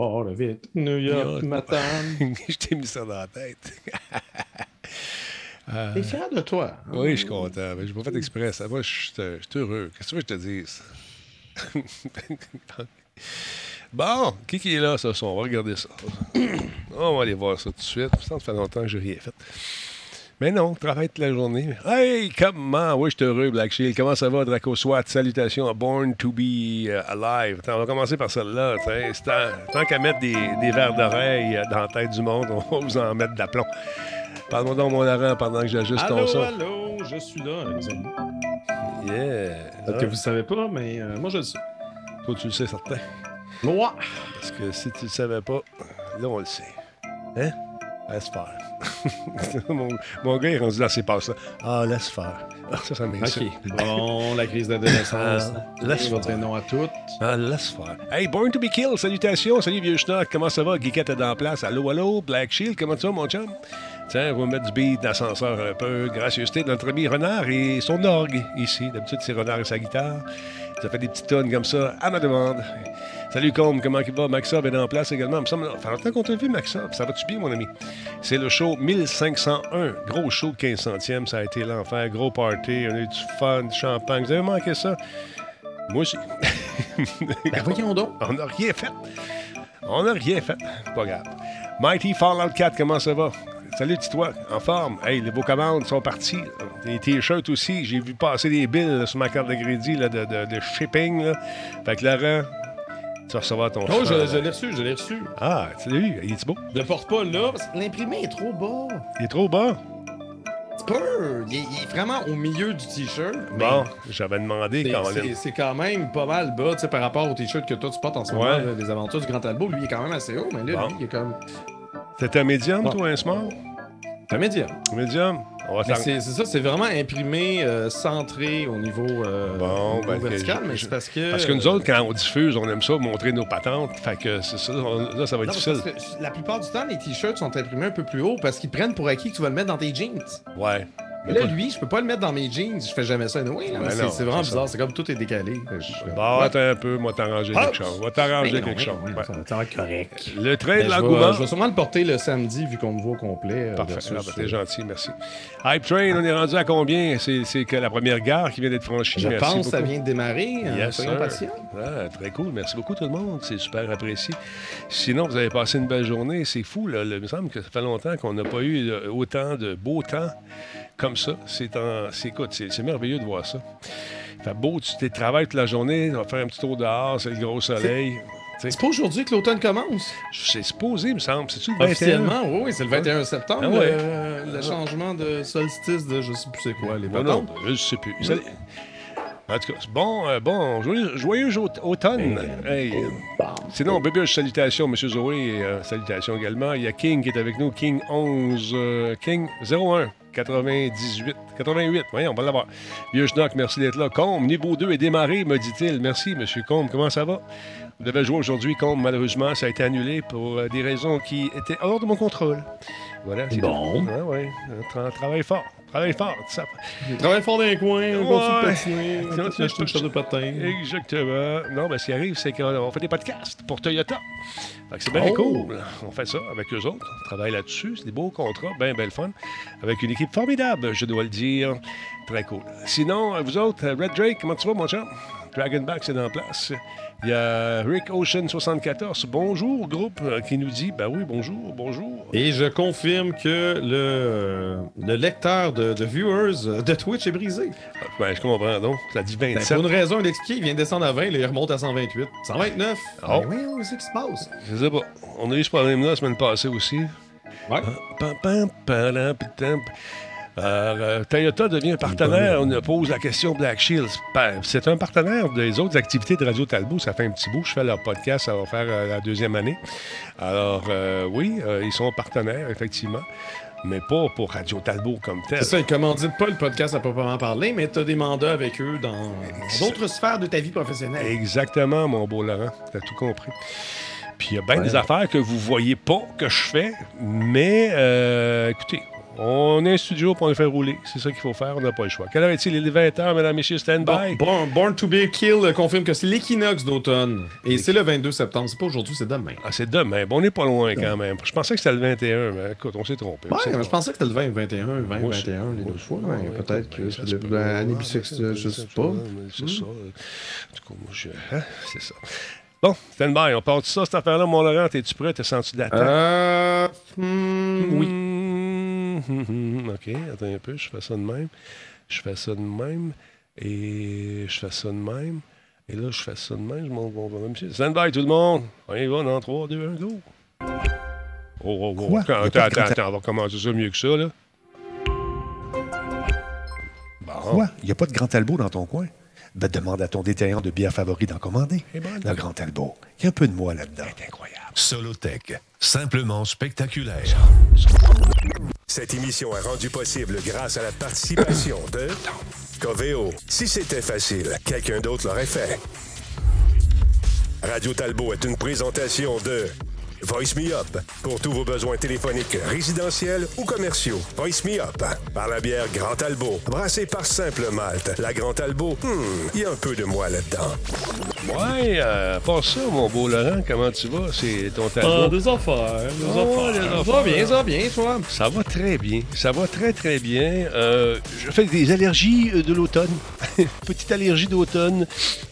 Pas vite, New York, matin. je t'ai mis ça dans la tête. Euh, T'es fier de toi. Hein? Oui, je suis content. Je n'ai pas fait exprès. Ça va, je suis heureux. Qu'est-ce que tu veux que je te dise? bon, qui, qui est là ce soir? On va regarder ça. On va aller voir ça tout de suite. Ça fait longtemps que je n'ai rien fait. Mais non, travaille toute la journée. Hey, comment? Oui, je suis heureux, Black Shield. Comment ça va, Draco SWAT? Salutations à Born to be uh, Alive. on va commencer par celle-là. Tant, qu'à mettre des, des verres d'oreille dans la tête du monde, on va vous en mettre d'aplomb. Parle-moi donc, mon Laurent, pendant que j'ajuste ton son. Allô, je suis là, les amis. Yeah. Peut-être que vous ne savez pas, mais euh, moi, je le sais. Toi, tu le sais, certain. Moi. Parce que si tu le savais pas, là, on le sait. Hein? Laisse faire. mon, mon, gars est rendu dans ses passes là. Ah, laisse faire. Ah, ça, ça m'insulte. OK. Bon, la crise d'adolescence. Ah, laisse faire. Votre nom à toutes. Ah, laisse faire. Hey, Born to be Killed, salutations. Salut, vieux schnock. Comment ça va? Geekette est dans la place. Allô, allô, Black Shield, comment tu vas, mon chum? Tiens, on va mettre du beat d'ascenseur un peu. Gracieuseté de notre ami Renard et son orgue ici. D'habitude, c'est Renard et sa guitare. Ça fait des petites tonnes comme ça à ma demande. Salut Combe, comment il va? Maxob est en place également. Il me semble, ça fait longtemps qu'on t'a vu, Maxob. Ça va-tu bien, mon ami? C'est le show 1501. Gros show de 15 centièmes. Ça a été l'enfer. Gros party. On a eu du fun, du champagne. Vous avez manqué ça? Moi aussi. ben voyons donc. On n'a rien fait. On n'a rien fait. Pas grave. Mighty Fallout 4, comment ça va? Salut, toi en forme. Hey, les beaux commandes sont partis. Les t-shirts aussi. J'ai vu passer des billes sur ma carte de crédit de, de, shipping. Là. Fait que Laurent, tu vas recevoir ton Oh, je, l'ai reçu, je l'ai reçu. Ah, tu l'as eu? Il est beau? Je le porte pas là, parce que l'imprimé est trop bas. Il est trop bas? Tu peux. Il est, vraiment au milieu du t-shirt. Bon, j'avais demandé quand même. C'est quand même pas mal bas, tu sais, par rapport au t-shirt que toi tu portes en ce moment, les aventures du Grand Albo. Lui, il est quand même assez haut, mais là, lui, il est comme. T'es un médium, toi, un small? Un médium. Médium? C'est ça, c'est vraiment imprimé, euh, centré au niveau, euh, bon, ben, vertical, mais c'est parce que... Parce que nous autres, quand on diffuse, on aime ça, montrer nos patentes, fait que c'est ça, là, ça va être difficile. la plupart du temps, les t-shirts sont imprimés un peu plus haut parce qu'ils prennent pour acquis que tu vas le mettre dans tes jeans. Ouais. Mais là, lui, je peux pas le mettre dans mes jeans. Je fais jamais ça. Oui, ben c'est vraiment bizarre. C'est comme tout est décalé. Bon, attends un peu. Moi, t'arranger quelque chose. Moi, t'arranger quelque chose. Ça va être correct. Le train de l'engouement. Je vais sûrement le porter le samedi vu qu'on me voit au complet. Euh, Parfait. Ah, ben, t'es gentil. Merci. Hype Train, on est rendu à combien? C'est que la première gare qui vient d'être franchie. Je pense que ça vient de démarrer. Hein, yes, ah, très cool. Merci beaucoup, tout le monde. C'est super apprécié. Sinon, vous avez passé une belle journée. C'est fou. Là. Il me semble que ça fait longtemps qu'on n'a pas eu euh, autant de beau temps comme ça. C'est c'est merveilleux de voir ça. Fait beau, tu travailles toute la journée, tu vas faire un petit tour dehors, c'est le gros soleil. C'est pas aujourd'hui que l'automne commence? C'est supposé, il me semble. C'est-tu le Officiellement, oui, c'est le 21 septembre, ah le, changement de solstice de je sais plus c'est quoi, les non, non, je sais plus. En tout cas, bon, euh, bon, joyeux, automne. Hey. Sinon, bébé, salutations, M. Zoé, euh, salutations également. Il y a King qui est avec nous, King 11, euh, King 01. 98, 88, voyons, on va l'avoir. Vieux Schnock, merci d'être là. Combe, niveau 2 est démarré, me dit-il. Merci, M. Combe, comment ça va? Vous devez jouer aujourd'hui, Combe, malheureusement, ça a été annulé pour des raisons qui étaient hors de mon contrôle. Voilà, c'est bon. Ouais, un travail fort. Travaille fort, ça. Travaille fort dans les coins, on continue de patiner, on continue de patin. Exactement. Non, mais ce qui arrive, c'est qu'on fait des podcasts pour Toyota. c'est bien oh! cool. On fait ça avec eux autres. On travaille là-dessus. C'est des beaux contrats, bien, bien fun. Avec une équipe formidable, je dois le dire. Très cool. Sinon, vous autres, Red Drake, comment tu vas, mon chum? Dragonback, c'est en place. Il y a Rick Ocean 74. Bonjour, groupe, euh, qui nous dit Ben oui, bonjour, bonjour. Et je confirme que le, euh, le lecteur de, viewers euh, de Twitch est brisé. Ben, je comprends, donc. Ça dit 27. Ben, pour une raison, il explique, il vient de descendre à 20, là, il remonte à 128. 129. Oh. Ben oui, c'est ce qui se passe? Je sais pas. On a eu ce problème-là la semaine passée aussi. Ouais. Euh, Toyota devient un partenaire. On pose la question Black Shields. Ben, c'est un partenaire des autres activités de Radio Talbot. Ça fait un petit bout. Je fais leur podcast. Ça va faire euh, la deuxième année. Alors, euh, oui, ils sont partenaires, effectivement. Mais pas pour Radio Talbot comme tel. C'est ça, ils commanditent pas le podcast à proprement parler, mais tu as des mandats avec eux dans d'autres sphères de ta vie professionnelle. Exactement, mon beau Laurent. Tu as tout compris. Puis il y a bien des affaires que vous voyez pas que je fais, mais écoutez, On est un studio pour le faire rouler. C'est ça qu'il faut faire. On n'a pas le choix. Quelle heure est-il? Il est 20h, mesdames, messieurs. Stand by. Born, to be Kill confirme que c'est l'équinoxe d'automne. Et c'est le 22 septembre. C'est pas aujourd'hui, c'est demain. Ah, c'est demain. Bon, on n'est pas loin quand même. Je pensais que c'était le 21, mais écoute, on s'est trompé. Ouais, je pensais que c'était le 20, 21, 20, 21, les deux fois. Peut-être que c'est l'année bisexuelle, je sais pas. C'est ça. Du coup, moi, je... Hein? C'est ça. Bon, stand by. On part de ça, cette affaire-là, mon Laurent. Es-tu prêt? T'es senti d'attaque? Euh. Hmm, oui. OK, attends un peu. Je fais ça de même. Je fais ça de même. Et je fais ça de même. Et là, je fais ça de même. Je monte mon bonhomme. Stand by, tout le monde. On y va dans 3, 2, 1, go. Oh, oh, oh. Quoi? Attends, attends, attends. On va commencer ça mieux que ça, là. Quoi? Il n'y a pas de grand talbot dans ton coin? Ben, demande à ton détaillant de bière favori d'en commander. Le Grand Talbot. Il y a un peu de moi là-dedans. C'est incroyable. Solotech. Simplement spectaculaire. Cette émission est rendue possible grâce à la participation de Coveo. Si c'était facile, quelqu'un d'autre l'aurait fait. Radio Talbot est une présentation de Voice Me Up. Pour tous vos besoins téléphoniques résidentiels ou commerciaux. Voice Me Up. Par la bière Grand Albo. Brassée par Simple Malte. La Grand Albo, hmm, il y a un peu de moi là-dedans. Ouais, euh, pas ça, mon beau Laurent, comment tu vas? C'est ton talbot. Ah, des affaires, des oh, affaires. Ça va bien, ça va bien, toi? Ça va très bien. Ça va très, très bien. Euh, je fais des allergies euh, de l'automne. Petite allergie d'automne.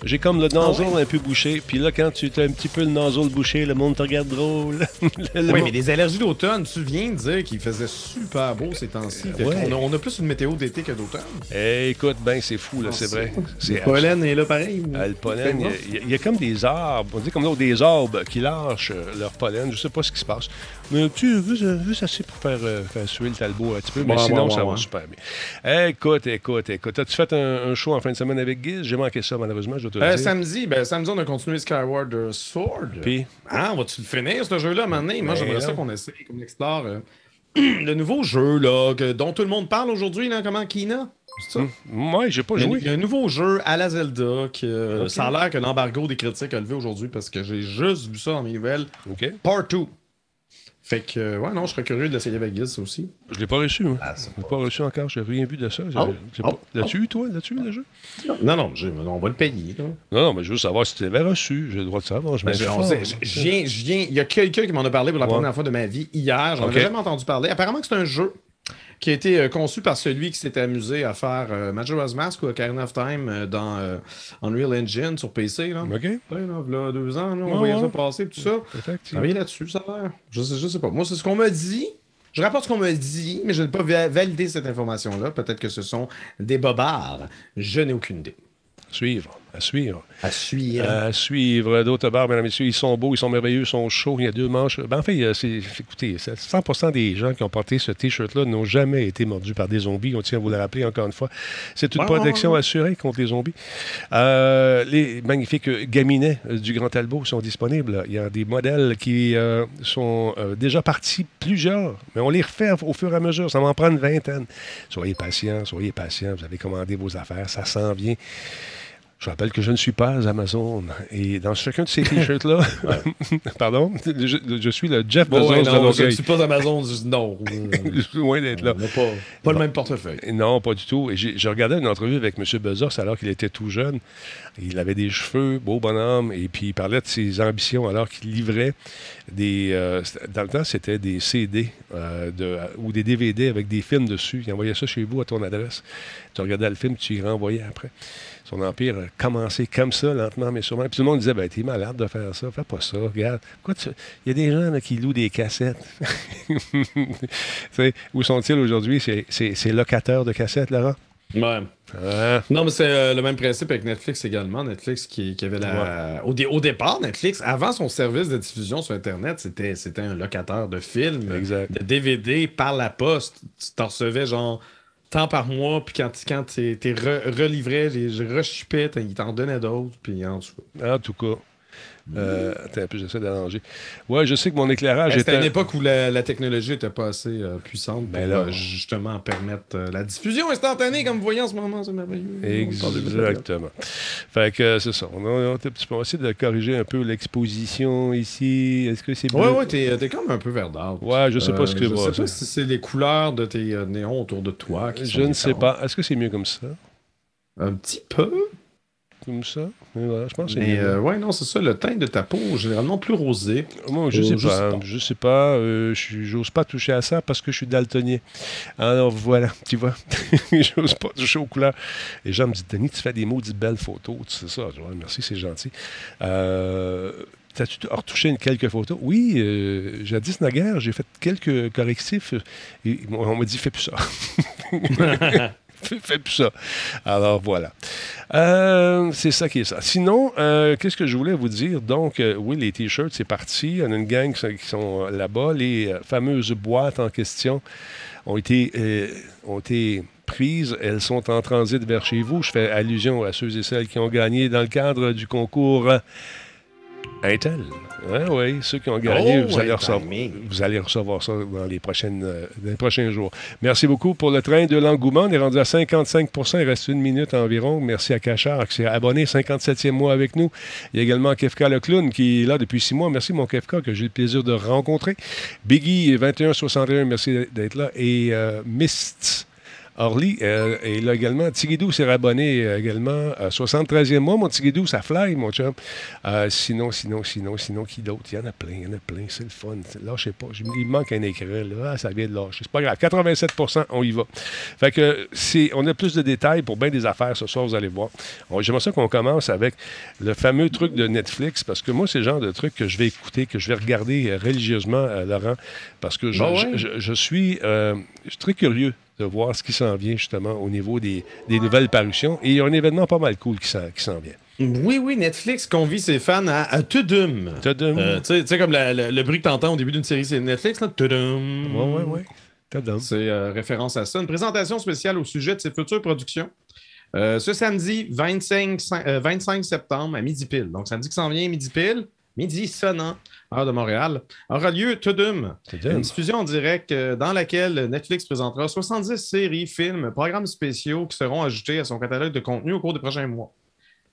J'ai comme le ah un peu bouché. Puis là, quand tu as un petit peu le naseau bouché, le monde te regarde drôle. oui, mais des allergies d'automne, tu viens de dire qu'il faisait super beau ces temps-ci. On, a plus une météo d'été que d'automne. Eh, écoute, ben c'est fou, là, c'est vrai. Le pollen est là pareil. Ah, le pollen, il y, a comme des arbres, on dit comme des arbres qui lâchent euh, leur pollen. Je sais pas ce qui se passe. Mais tu juste assez pour faire, euh, faire suer le talbot un petit peu. Mais sinon, ça va super bien. écoute, écoute, écoute. As-tu fait un, show en fin de semaine avec Giz? J'ai manqué ça, malheureusement, je dois te euh, dire. Samedi, ben, samedi, on a continué Skyward Sword. Puis? Ah, on va-tu le finir, ce jeu-là, maintenant? Moi, ben j'aimerais ça qu'on essaie, qu'on explore euh, le nouveau jeu, là, dont tout le monde parle aujourd'hui, là, comment Kina? Ça? Moi, hmm. j'ai pas joué. Il y a un nouveau jeu à la Zelda que ça a l'air que l'embargo des critiques a levé aujourd'hui parce que j'ai juste vu ça dans mes nouvelles. OK. Part 2. Fait que, euh, ouais, non, je serais curieux d'essayer avec Giz aussi. Je l'ai pas reçu, moi. Ah, je l'ai pas reçu encore, j'ai rien vu de ça. Oh, oh, L'as-tu eu, toi? L'as-tu eu, le jeu Non, non, on va le payer. Non, non, mais je veux savoir si tu l'avais reçu. J'ai le droit de savoir. Je ben, je viens, Il y a quelqu'un qui m'en a parlé pour la première fois de ma vie hier. J'en avais jamais entendu parler. Apparemment que c'est un jeu qui a été euh, conçu par celui qui s'était amusé à faire euh, Majora's Mask ou Ocarina of Time euh, dans Unreal Engine sur PC. Là. OK. Ouais, là, deux ans, là, on voyait ça passer, tout ça. Effectivement. là-dessus, ça a l'air. Je sais, je sais pas. Moi, c'est ce qu'on m'a dit. Je rapporte ce qu'on m'a dit, mais je n'ai pas validé cette information-là. Peut-être que ce sont des bobards. Je n'ai aucune idée. Suivre. À suivre. À suivre. À suivre. D'autres bars, mesdames et messieurs, ils sont beaux, ils sont merveilleux, ils sont chauds. Il y a deux manches. Ben, en fait, écoutez, 100% des gens qui ont porté ce T-shirt-là n'ont jamais été mordus par des zombies. On tient à vous le rappeler encore une fois. C'est une protection assurée contre les zombies. Euh, les magnifiques gaminets du Grand Talbot sont disponibles. Il y a des modèles qui euh, sont euh, déjà partis, plusieurs, mais on les refait au fur et à mesure. Ça va en prendre une vingtaine. Soyez patients, soyez patients. Vous avez commandé vos affaires, ça s'en vient. Je rappelle que je ne suis pas Amazon. Et dans chacun de ces t-shirts-là, pardon, je, suis le Jeff Bezos ouais, non, Je ne suis pas Amazon. non. loin d'être là. Pas, pas le même portefeuille. Non, pas du tout. Et j'ai regardé une entrevue avec M. Bezos alors qu'il était tout jeune. Il avait des cheveux, beau bonhomme, et puis il parlait de ses ambitions alors qu'il livrait des. Euh, dans le temps, c'était des CD euh, de, ou des DVD avec des films dessus. Il envoyait ça chez vous à ton adresse. Tu regardais le film, tu y renvoyais après son empire a commencé comme ça, lentement mais sûrement. Puis tout le monde disait, ben, t'es malade de faire ça, fais pas ça, regarde. Il y a des gens qui louent des cassettes. où sont-ils aujourd'hui? C'est locateurs de cassettes, Laurent? Ouais. Non, mais c'est euh, le même principe avec Netflix également. Netflix qui, avait la. Au, au, départ, Netflix, avant son service de diffusion sur Internet, c'était un locateur de films, de DVD par la poste. Tu t'en recevais genre tant par mois, puis quand, quand tu re, relivrais, je rechupais, il t'en donnait d'autres, puis en. En tout cas. Euh, attends un peu, j'essaie d'arranger. Ouais, je sais que mon éclairage était. C'était une époque où la, technologie n'était pas assez euh, puissante pour ben là, justement permettre la diffusion instantanée, comme vous voyez en ce moment, c'est merveilleux. Exactement. Fait que c'est ça. On, a, on, essayer de corriger un peu l'exposition ici. Est-ce que c'est Ouais, ouais, t'es es comme un peu verdâtre. Ouais, je sais pas ce que Je sais pas si c'est les couleurs de tes néons autour de toi. Qui je ne sais pas. Est-ce que c'est mieux comme ça? Un petit peu. Comme ça. je pense que c'est euh, ouais, non, c'est ça. Le teint de ta peau, généralement plus rosé. Moi, je, sais, pas, sais pas. Je sais pas. Euh, j'ose pas toucher à ça parce que je suis daltonien. Alors voilà, tu vois. j'ose pas toucher aux couleurs. Et Jean me dit Denis, tu fais des maudites belles photos. Tu sais ça. Je merci, c'est gentil. Euh. T'as-tu retouché quelques photos? Oui, euh, jadis naguère, j'ai fait quelques correctifs. Et on m'a dit, fais plus ça. Fais plus ça. Alors voilà. Euh, c'est ça qui est ça. Sinon, euh, qu'est-ce que je voulais vous dire? Donc, euh, oui, les t-shirts, c'est parti. On a une gang qui sont là-bas. Les fameuses boîtes en question ont été, ont été prises. Elles sont en transit vers chez vous. Je fais allusion à ceux et celles qui ont gagné dans le cadre du concours Intel. Oui, oui, ceux qui ont gagné, oh, vous, allez recevoir, vous, allez recevoir, ça dans les, prochaines, euh, les prochains jours. Merci beaucoup pour le train de l'engouement. On est rendu à 55% Il reste une minute environ. Merci à Cachard qui s'est abonné 57e mois avec nous. Il y a également Kefka le clown qui est là depuis six mois. Merci mon Kefka que j'ai le plaisir de rencontrer. Biggie 2161, merci d'être là. Et euh, Mist Orly euh, est là également. Tigidou s'est rabonné euh, également. 73e mois, mon Tigidou, ça fly, mon chum. Euh, sinon, sinon, sinon, sinon, qui d'autre? Il y en a plein, il y en a plein. C'est le fun. Là, je sais pas. Il manque un écran. Là. Ah, ça vient de lâcher. C'est pas grave. 87% on y va. Fait que c'est, on a plus de détails pour bien des affaires ce soir, vous allez voir. J'aimerais ça qu'on commence avec le fameux truc de Netflix, parce que moi, c'est le genre de truc que je vais écouter, que je vais regarder religieusement, Laurent, parce que je, suis, je suis très curieux de voir ce qui s'en vient justement au niveau des, nouvelles parutions. Et il y a un événement pas mal cool qui s'en vient. Oui, oui, Netflix convie ses fans à, à Tudum. Tudum. Euh, tu sais, comme le bruit que tu entends au début d'une série, c'est Netflix, là. Tudum. Oui, oui, oui. C'est euh, référence à ça. Une présentation spéciale au sujet de ses futures productions. Euh, ce samedi 25, 25 septembre à midi pile. Donc, samedi qui s'en vient, midi pile, midi sonnant heure de Montréal, aura lieu Tudum, une diffusion en direct euh, dans laquelle Netflix présentera 70 séries, films, programmes spéciaux qui seront ajoutés à son catalogue de contenu au cours des prochains mois.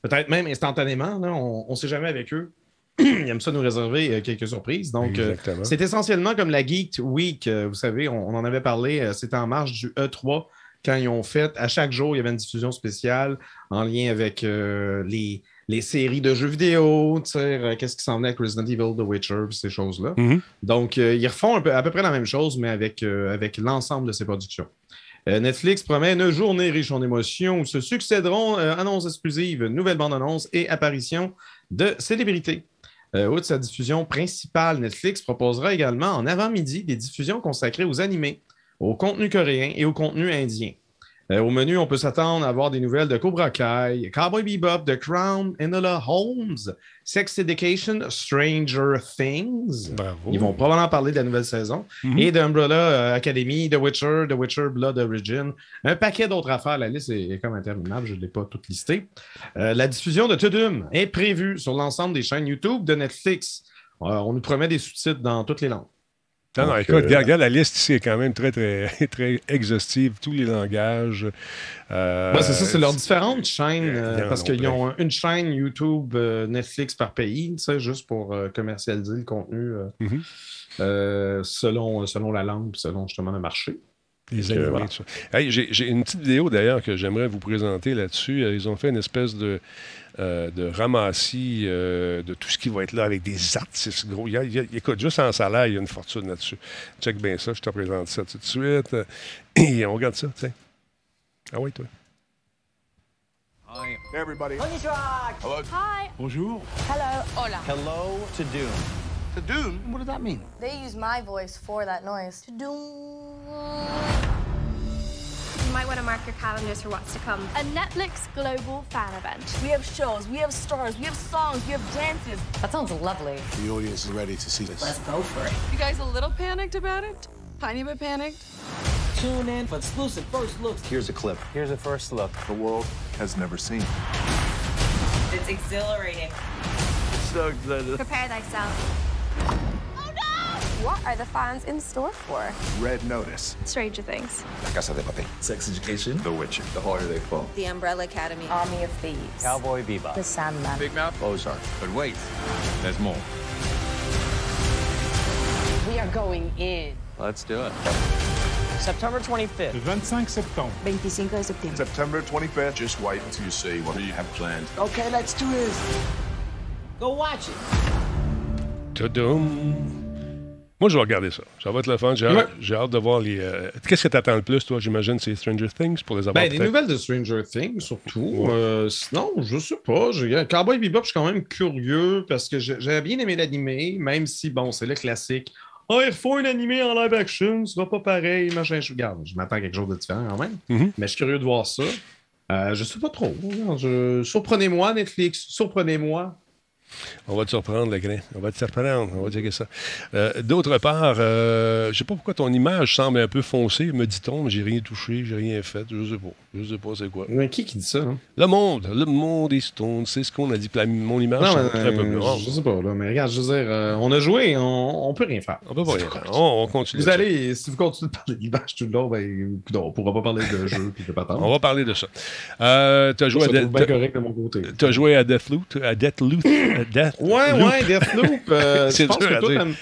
Peut-être même instantanément, on ne sait jamais avec eux. Ils aiment ça nous réserver euh, quelques surprises. Donc, euh, c'est essentiellement comme la Geek Week. vous savez, on, on, en avait parlé, c'était en marge du E3 quand ils ont fait, à chaque jour, il y avait une diffusion spéciale en lien avec les, les séries de jeux vidéo, euh, qu'est-ce qui s'en venait avec Resident Evil, The Witcher, ces choses-là. Mhm. Donc, euh, ils refont à peu près la même chose, mais avec, euh, avec l'ensemble de ces productions. Netflix promet une journée riche en émotions où se succéderont annonces exclusives, nouvelles bandes annonces et apparitions de célébrités. outre sa diffusion principale, Netflix proposera également en avant-midi des diffusions consacrées aux animés, au contenu coréen et au contenu indien. Euh, au menu, on peut s'attendre à voir des nouvelles de Cobra Kai, Cowboy Bebop, The Crown, Enola Holmes, Sex Education, Stranger Things. Ils vont probablement parler de la nouvelle saison. Mhm. Et d'Umbrella euh, Academy, The Witcher, The Witcher Blood Origin. Un paquet d'autres affaires. La liste est, comme interminable. Je ne l'ai pas toute listée. Euh, la diffusion de Tudum est prévue sur l'ensemble des chaînes YouTube de Netflix. on nous promet des sous-titres dans toutes les langues. Non, non, écoute, euh, regarde, la liste ici est quand même très, très, très exhaustive, tous les langages. Euh, c'est ça, c'est leurs différentes chaînes, euh, parce qu'ils ont une chaîne YouTube Netflix par pays, juste pour commercialiser le contenu mm-hmm. selon, selon la langue, selon justement le marché. J'ai une petite vidéo d'ailleurs que j'aimerais vous présenter là-dessus. Ils ont fait une espèce de euh, de ramassis euh, de tout ce qui va être là avec des artistes gros. Il écoute, juste en salaire, il y a une fortune là-dessus. Check bien ça, je te présente ça tout de suite. Et on regarde ça, tu sais. Ah oui, toi. Hi. Hey, everybody. Hello. Hi. Bonjour. Hello. Hola. Hello to Dune. To Dune? What does that mean? They use my voice for that noise. To Dune might want to mark your calendars for what's to come. A Netflix global fan event. We have shows, we have stars, we have songs, we have dances. That sounds lovely. The audience is ready to see this. Let's go for it. You guys a little panicked about it? Tiny bit panicked? Tune in for exclusive first looks. Here's a clip. Here's a first look. The world has never seen. It's exhilarating. so excited. Prepare thyself. No! What are the fans in store for? Red Notice. Stranger Things. La Casa de Papel. Sex Education. The Witcher. The Harder They Fall. The Umbrella Academy. Army of Thieves. Cowboy Bebop. The Sandman. Big Mouth. Ozark. But wait, there's more. We are going in. Let's do it. September 25th. 25 septembre. 25 de septiembre. September 25th. Just wait until you see what you have planned. Okay, let's do this. Go watch it. Tudum. Moi, je vais regarder ça. Ça va être le fun. J'ai hâte, de voir les. euh, Qu'est-ce que tu attends le plus, toi, j'imagine, c'est Stranger Things pour les avoir Ben, des nouvelles de Stranger Things, surtout. Euh, sinon, je sais pas. J'ai- Cowboy Bebop, je suis quand même curieux parce que j'avais bien aimé l'animé, même si, bon, c'est le classique. Ah, il faut un animé en live action, ce sera pas pareil, machin. Je, regarde, je m'attends à quelque chose de différent quand même. Mhm. Mais je suis curieux de voir ça. Euh, je sais pas trop. Je- Surprenez-moi, Netflix. Surprenez-moi. On va te surprendre, le grain. On va te surprendre. On va checker ça. Euh, D'autre part, euh, je sais pas pourquoi ton image semble un peu foncée, me dit-on, mais j'ai rien touché, j'ai rien fait. Je sais pas. Je sais pas c'est quoi. Mais qui qui dit ça? hein? Le monde. Le monde est stone. C'est ce qu'on a dit. La- Mon image Non, mais, très peu euh, blanche. je sais pas, là, mais regarde, je veux dire, euh, on a joué, on, on peut rien faire. On peut pas rien faire. On, on continue. Vous allez, si vous continuez de parler d'image tout le long, ben, on pourra pas parler de jeu puis de patente. On va parler de ça. Euh, tu as joué, à je trouve bien Death- correct de mon côté. t'as joué à Deathloop. À Deathloop. Death Ouais, Loop. ouais, Deathloop. euh, C'est dur que à toi, dire. t'aimes-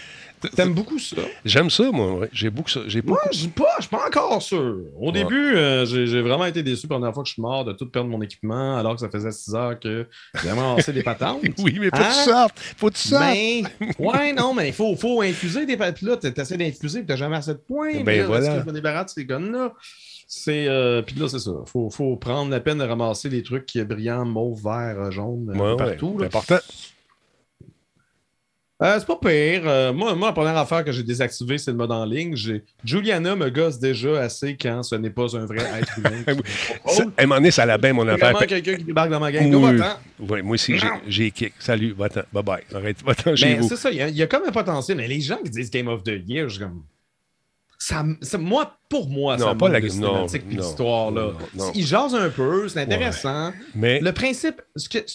t'aimes beaucoup ça. J'aime ça, moi. ouais. J'ai beaucoup ça. J'ai beaucoup. Moi, je suis pas, je suis pas encore sûr. Au début, euh, j'ai j'ai vraiment été déçu la première fois que je suis mort de tout perdre mon équipement, alors que ça faisait 6 heures que j'ai lancé des patentes. Oui, mais faut que Hein? tu sortes. Faut que tu sortes. Mais, ouais, non, mais il faut, faut infuser des patentes. Là, t'essaies d'infuser, puis t'as jamais assez de points. Ben là, voilà. est-ce que je me débarrasse de ces guns-là? C'est. euh, puis là, c'est ça. Faut, faut prendre la peine de ramasser les trucs qui brillants, mauve, vert, jaune, ouais, partout. c'est là. important. Euh, c'est pas pire. Euh, moi, moi, la première affaire que j'ai désactivée, c'est le mode en ligne. Juliana me gosse déjà assez quand ce n'est pas un vrai être humain. Ça, un moment donné, ça bien, mon affaire. vraiment quelqu'un qui débarque dans ma gang. Oui. Go, moi aussi, j'ai- kick. Salut, va-t'en. Bye-bye. Arrête, va-t'en chez Mais vous. c'est ça, il y, a- il y a comme un potentiel. Mais les gens qui disent Game of the Year, je suis comme. Ça, moi, pour moi, Non, ça pas la- non. Ils jasent un peu, c'est intéressant. Mais Le principe, ce que-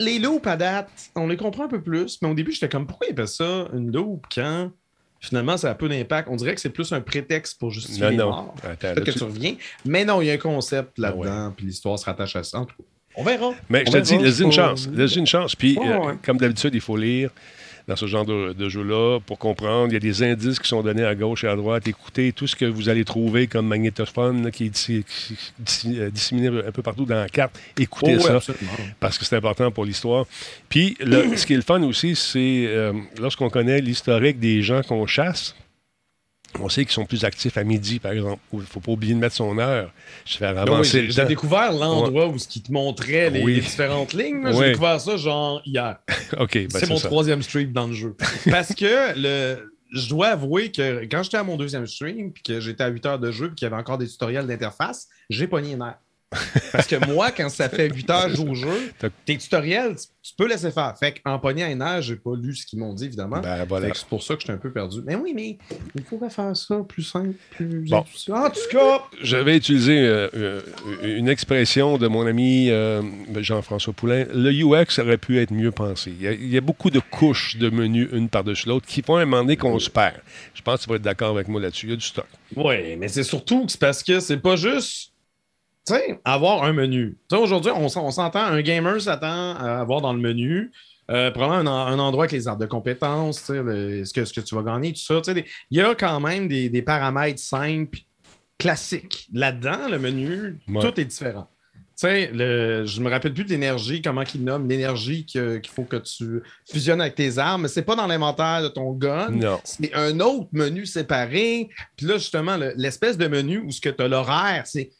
les loops à date, on les comprend un peu plus, mais au début, j'étais comme, pourquoi ils appellent ça une loop quand finalement ça a peu d'impact? On dirait que c'est plus un prétexte pour justifier non, les morts. Peut-être que tu- tu reviens. Mais non, il y a un concept là-dedans, Ah puis l'histoire se rattache à ça. En tout cas, on verra. Mais On je te dis, laisse une chance. Laisse une chance. Puis, Ouais, euh, comme d'habitude, il faut lire dans ce genre de, de jeu-là pour comprendre. Il y a des indices qui sont donnés à gauche et à droite. Écoutez tout ce que vous allez trouver comme magnétophone là, qui est dissi- qui- dissi- euh, disséminé un peu partout dans la carte. Écoutez Oh, ça absolument. parce que c'est important pour l'histoire. Puis, le- ce qui est le fun aussi, c'est euh, lorsqu'on connaît l'historique des gens qu'on chasse. On sait qu'ils sont plus actifs à midi, par exemple. Il ne faut pas oublier de mettre son heure. Je fais Ben oui, avancer j'ai découvert l'endroit où ce qui te montrait les, Oui. les différentes lignes. Oui. J'ai découvert ça genre hier. Ben, c'est mon ça. troisième stream dans le jeu. Parce que le, je dois avouer que quand j'étais à mon deuxième stream, puis que j'étais à 8 heures de jeu, puis qu'il y avait encore des tutoriels d'interface, j'ai pogné les nerfs. Parce que moi, quand ça fait 8 heures que je joue au jeu, tes tutoriels, tu, peux laisser faire. Fait qu'en pognant un nerf, j'ai pas lu ce qu'ils m'ont dit, évidemment. Ben, voilà. C'est pour ça que j'étais un peu perdu. Mais oui, mais il faudrait faire ça plus simple, plus Bon. En tout cas, Je vais utiliser euh, euh, une expression de mon ami euh, Jean-François Poulain. Le UX aurait pu être mieux pensé. Il y a, il y a beaucoup de couches de menus, une par-dessus l'autre, qui font un moment donné qu'on se perd. Je pense que tu vas être d'accord avec moi là-dessus. Il y a du stock. Oui, mais c'est surtout parce que c'est pas juste, tu sais, avoir un menu. Tu sais, aujourd'hui, on, s'en- on s'entend, un gamer s'attend à avoir dans le menu euh, probablement un, en- un endroit avec les arbres de compétences, tu sais, le- ce, que, ce que tu vas gagner, tout ça. tu sais, des- Il y a quand même des, des paramètres simples, classiques. Là-dedans, le menu, Ouais. tout est différent. Le- je me rappelle plus de l'énergie, comment il nomme l'énergie qu'il faut que tu fusionnes avec tes armes, mais c'est pas dans l'inventaire de ton gun. Non. C'est un autre menu séparé. Puis là, justement, le- l'espèce de menu où ce que tu as l'horaire, c'est.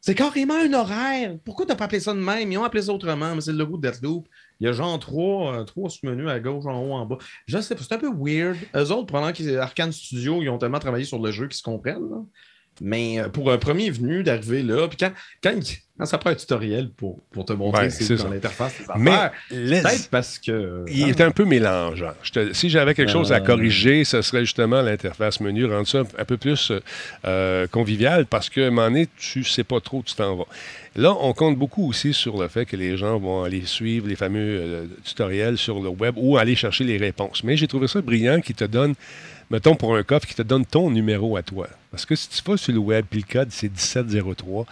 C'est carrément un horaire. Pourquoi tu n'as pas appelé ça de même? Ils ont appelé ça autrement, mais c'est le logo de Deathloop. Il y a genre trois, euh, trois sous-menus à gauche, en haut, en bas. Je sais pas, c'est un peu weird. Eux autres, pendant qu'ils Arkane Studio, ils ont tellement travaillé sur le jeu qu'ils se comprennent. là. Mais euh, pour un premier venu d'arriver là, puis quand, quand, Non, ça prend un tutoriel pour, pour te montrer Ouais, c'est dans l'interface. Mais Peut-être parce que. Il est un peu mélangeant. Je te- si j'avais quelque chose à Euh. corriger, ce serait justement l'interface menu, rendre ça un peu plus euh, convivial parce qu'à un moment donné, tu sais pas trop où tu t'en vas. Là, on compte beaucoup aussi sur le fait que les gens vont aller suivre les fameux euh, tutoriels sur le web ou aller chercher les réponses. Mais j'ai trouvé ça brillant qui te donne, mettons pour un coffre, qui te donne ton numéro à toi. Parce que si tu vas sur le web, puis le code, c'est 1703,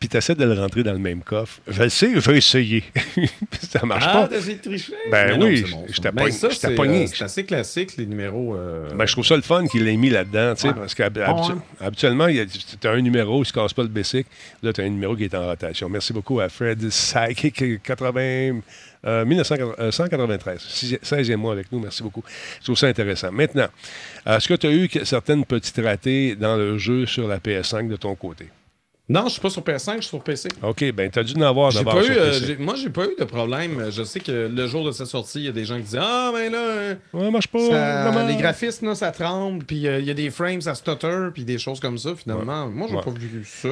puis tu essaies de le rentrer dans le même coffre, je le sais, je vais essayer. ça marche Ah, pas. t'as essayé de tricher? Ben Mais oui, c'est bon, je t'ai Mais pogné- c'est, euh, C'est assez classique, les numéros. euh, Ben, je trouve ça le fun qu'il l'ait mis là-dedans, tu sais, Ouais. parce qu'habituellement, ouais. tu as un numéro, il ne se casse pas le basic. Là, tu as un numéro qui est en rotation. Merci beaucoup à Fred Psychic 80, euh, 1993, 16e mois avec nous. Merci beaucoup. Je trouve ça intéressant. Maintenant, est-ce que tu as eu certaines petites ratées dans le jeu sur la PS5 de ton côté? Non, je suis pas sur PS5, je suis sur PC. OK, ben tu as dû en avoir d'abord pas eu, sur euh, j'ai- moi, j'ai pas eu de problème. Je sais que le jour de sa sortie, il y a des gens qui disaient Ah, ben là, euh, Ouais, marche pas. ça- vraiment. les graphismes, là, ça tremble, puis euh, il y a des frames, ça stutter, puis des choses comme ça, finalement. Moi, j'ai Ouais. pas vu ça.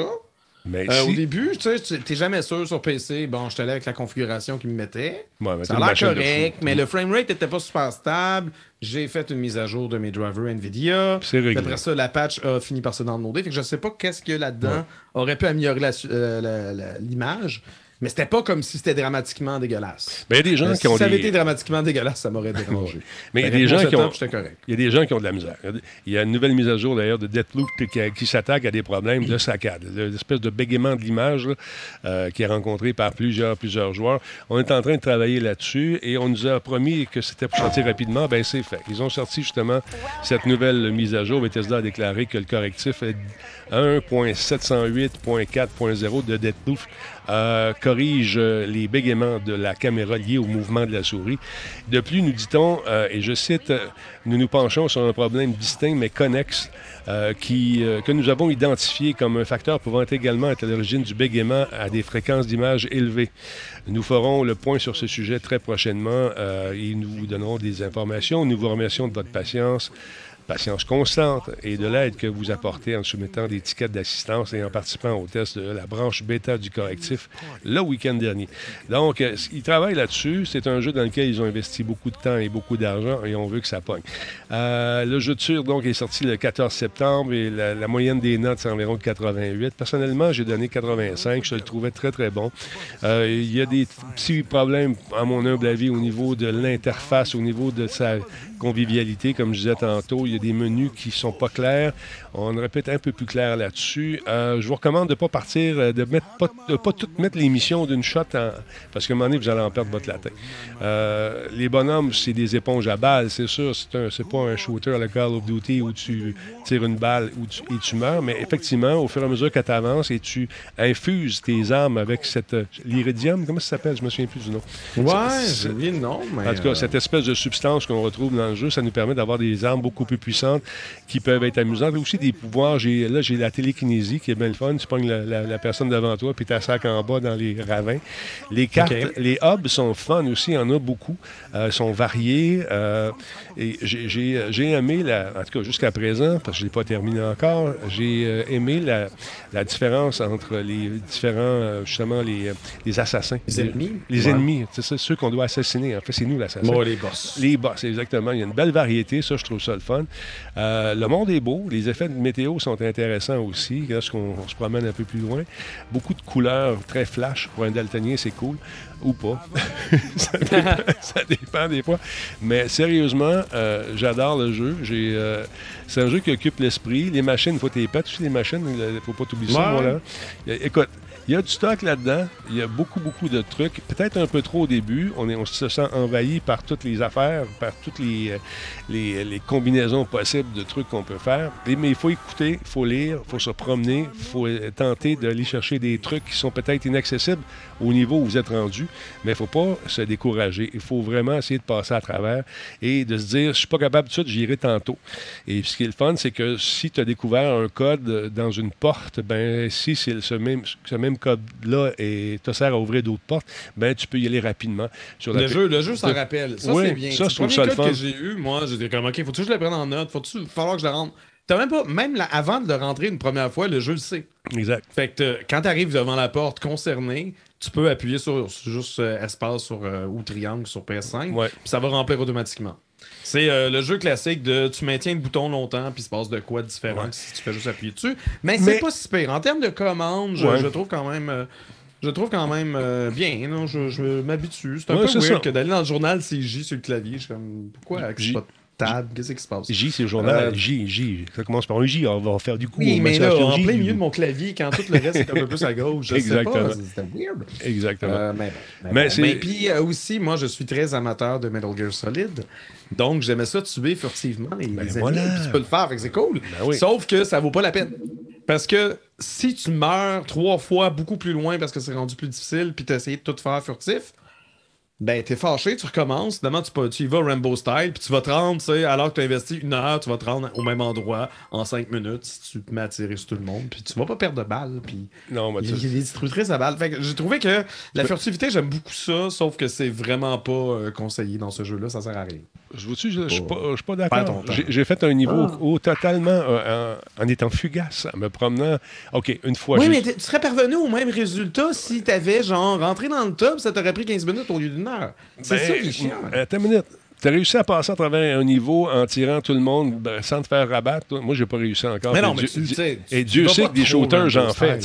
Mais Euh, si- Au début, tu sais, tu- t'es jamais sûr sur PC. Bon, j'étais allé avec la configuration qu'ils me mettaient. Ouais, mais ça a l'air correct, mais le framerate était pas super stable. J'ai fait une mise à jour de mes drivers NVIDIA. C'est. Après ça, la patch a fini par se downloader. Fait que je sais pas qu'est-ce qu'il y a là-dedans aurait pu améliorer la euh, la- la- l'image. Mais c'était pas comme si c'était dramatiquement dégueulasse. Ben, il y a des gens Euh, qui si ont ça avait des- été dramatiquement dégueulasse, ça m'aurait dérangé. Mais il y a Fait des gens qui ont. Il y a des gens qui ont de la misère. Il y a une nouvelle mise à jour d'ailleurs de Deathloop qui, qui s'attaque à des problèmes de saccade. L'espèce de bégaiement de l'image euh, qui est rencontré par plusieurs, plusieurs joueurs. On est en train de travailler là-dessus et on nous a promis que c'était pour sortir rapidement. Ben c'est fait. Ils ont sorti justement cette nouvelle mise à jour. Bethesda a déclaré que le correctif est 1.708.4.0 de Deathloop euh, corrige les bégaiements de la caméra liés au mouvement de la souris. De plus, nous dit-on, euh, et je cite, nous nous penchons sur un problème distinct mais connexe euh, qui, euh, que nous avons identifié comme un facteur pouvant également être à l'origine du bégaiement à des fréquences d'image élevées. Nous ferons le point sur ce sujet très prochainement euh, et nous vous donnerons des informations. Nous vous remercions de votre patience patience constante et de l'aide que vous apportez en soumettant des tickets d'assistance et en participant au test de la branche bêta du correctif le week-end dernier. Donc, euh, ils travaillent là-dessus. C'est un jeu dans lequel ils ont investi beaucoup de temps et beaucoup d'argent et on veut que ça pogne. Euh, le jeu de tir, donc, est sorti le 14 septembre et la, moyenne des notes, c'est environ 88. Personnellement, j'ai donné 85. Je le trouvais très, très bon. Euh, il y a des petits problèmes, à mon humble avis, au niveau de l'interface, au niveau de sa convivialité, comme je disais tantôt. Y a des menus qui sont pas clairs. On aurait pu être un peu plus clair là-dessus. Euh, je vous recommande de ne pas partir, euh, de ne pas, de pas tout mettre l'émission d'une shot, en- parce qu'à un moment donné, vous allez en perdre votre latin. Euh, les bonhommes, c'est des éponges à balles, c'est sûr. C'est pas un shooter à la Call of Duty où tu tires une balle où tu- et tu meurs, mais effectivement, au fur et à mesure que tu avances et tu infuses tes armes avec cette. L'iridium, comment ça s'appelle? Je me souviens plus du nom. Ouais, j'ai oublié le nom, mais. en tout cas, euh, cette espèce de substance qu'on retrouve dans le jeu, ça nous permet d'avoir des armes beaucoup plus puissantes qui peuvent être amusantes. Et aussi des pouvoirs. J'ai, là, j'ai la télékinésie qui est bien le fun. Tu pognes la, la- la personne devant toi, puis tu sac en bas dans les ravins. Les cartes, les hubs sont fun aussi. Il y en a beaucoup. Euh, sont variés. euh, et j'ai, aimé, la, en tout cas jusqu'à présent, parce que je ne l'ai pas terminé encore, j'ai euh, aimé la, la différence entre les différents, euh, justement, les, les assassins. Les ennemis? Les Ouais. ennemis. C'est ceux qu'on doit assassiner. En fait, c'est nous l'assassin. Bon, les boss. Les boss, exactement. Il y a une belle variété, ça, je trouve ça le fun. Euh, le monde est beau, les effets de météo sont intéressants aussi, lorsqu'on on se promène un peu plus loin. Beaucoup de couleurs très flash. Pour un daltonien, c'est cool. Ou pas. ça, dépend, ça dépend des fois. Mais sérieusement, euh, j'adore le jeu. J'ai, euh, c'est un jeu qui occupe l'esprit. Les machines, il faut tes pètes aussi, les machines. Il ne faut pas t'oublier ça, voilà. Écoute, il y a du stock là-dedans. Il y a beaucoup, beaucoup de trucs. Peut-être un peu trop au début. On, se sent envahi par toutes les affaires, par toutes les, euh, les combinaisons possibles de trucs qu'on peut faire. Mais il faut écouter, il faut lire, il faut se promener, il faut euh, tenter d'aller chercher des trucs qui sont peut-être inaccessibles au niveau où vous êtes rendu. Mais il ne faut pas se décourager. Il faut vraiment essayer de passer à travers et de se dire, je suis pas capable de ça, j'irai tantôt. Et ce qui est le fun, c'est que si tu as découvert un code dans une porte, ben si c'est ce même, ce même code-là et te sert à ouvrir d'autres portes, ben tu peux y aller rapidement. Sur Le jeu, le jeu s'en rappelle. Ça, Oui, c'est bien. ça, C'est je trouve le ça le fun. que j'ai eu, moi, j'étais comme, OK, faut-tu que je le prenne en note? Faut-tu falloir que je le rentre? T'as même pas, même avant de le rentrer une première fois, le jeu le sait. Exact. Fait que quand tu arrives devant la porte concernée, tu peux appuyer sur, sur juste euh, espace sur, euh, ou triangle sur PS5, Ouais. puis ça va remplir automatiquement. C'est euh, le jeu classique de tu maintiens le bouton longtemps, puis il se passe de quoi de différent Ouais. que si tu fais juste appuyer dessus. Mais, Mais- c'est pas si pire. En termes de commandes, je, Ouais. je trouve quand même. euh, je trouve quand même euh, bien, non? je, je m'habitue. C'est un Ouais, peu weird ça. que d'aller dans le journal, c'est J sur le clavier. Je suis comme, pourquoi J. pas Qu'est-ce qui se passe? J, c'est le journal. Euh, J, J. Ça commence par un J. On va faire du coup. Oui, mais là, en J. plein milieu de mon clavier, quand tout le reste est un peu plus à gauche, je Exactement. c'était weird. Exactement. Euh, mais bon, mais Mais bon. c'est- Mais puis euh, aussi, moi, je suis très amateur de Metal Gear Solid. Donc, j'aimais ça tuer furtivement les, Ben voilà. puis tu peux le faire, c'est cool. Ben oui. Sauf que ça vaut pas la peine. Parce que si tu meurs trois fois beaucoup plus loin parce que c'est rendu plus difficile, puis t'as essayé de tout faire furtif, ben t'es fâché, tu recommences. Finalement, tu, peux- tu y vas Rainbow Style, puis tu vas te rendre, tu sais, alors que tu as investi une heure, tu vas te rendre au même endroit en cinq minutes si tu te mets à tirer sur tout le monde, puis tu vas pas perdre de balles, puis Non, mais il y tu a des destructrices à balles. Fait que j'ai trouvé que la furtivité, j'aime beaucoup ça, sauf que c'est vraiment pas euh, conseillé dans ce jeu-là, ça sert à rien. Je vous je, je suis pas, je suis pas Perds ton d'accord. J'ai fait un niveau Ah. au totalement euh, en, en étant fugace, en me promenant. OK, une fois. oui, mais tu serais parvenu au même résultat si t'avais, genre, rentré dans le top, ça t'aurait pris 15 minutes au lieu d'une C'est Ben, ça qui est chiant. Attends une minute. Tu as réussi à passer à travers un niveau en tirant tout le monde ben, sans te faire rabattre. toi? Moi, j'ai pas réussi encore. Mais non, mais Dieu- tu le sais, tu- Et Dieu sait que des shooters, j'en fais.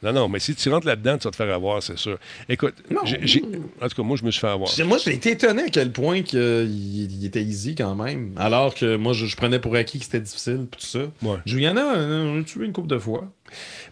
Non, non, mais si tu rentres là-dedans, tu vas te faire avoir, c'est sûr. Écoute, j'ai- j'ai- en tout cas, moi, je me suis fait avoir. Moi, j'ai été étonné à quel point que, euh, il, il était easy quand même. Alors que moi, je, je prenais pour acquis que c'était difficile, tout ça. Ouais. Juliana, euh, on a tué une couple de fois.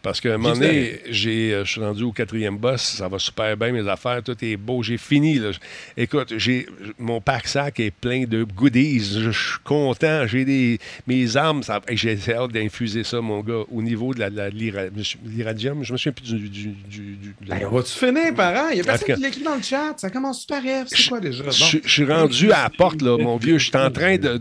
Parce qu'à un moment donné, euh, je suis rendu au quatrième boss, ça va super bien, mes affaires, tout est beau, j'ai fini. Là. Écoute, j'ai, mon pack-sac est plein de goodies, je suis content, j'ai des, mes armes, j'ai hâte d'infuser ça, mon gars, au niveau de la- l'iradium, je me souviens plus du... du, du- du- de la- Ben, vas-tu finir, parent? Il y a personne cas- qui l'écrit dans le chat. Ça commence super F. C'est quoi déjà? Je suis rendu à la porte, là, mon vieux. Je suis en train de,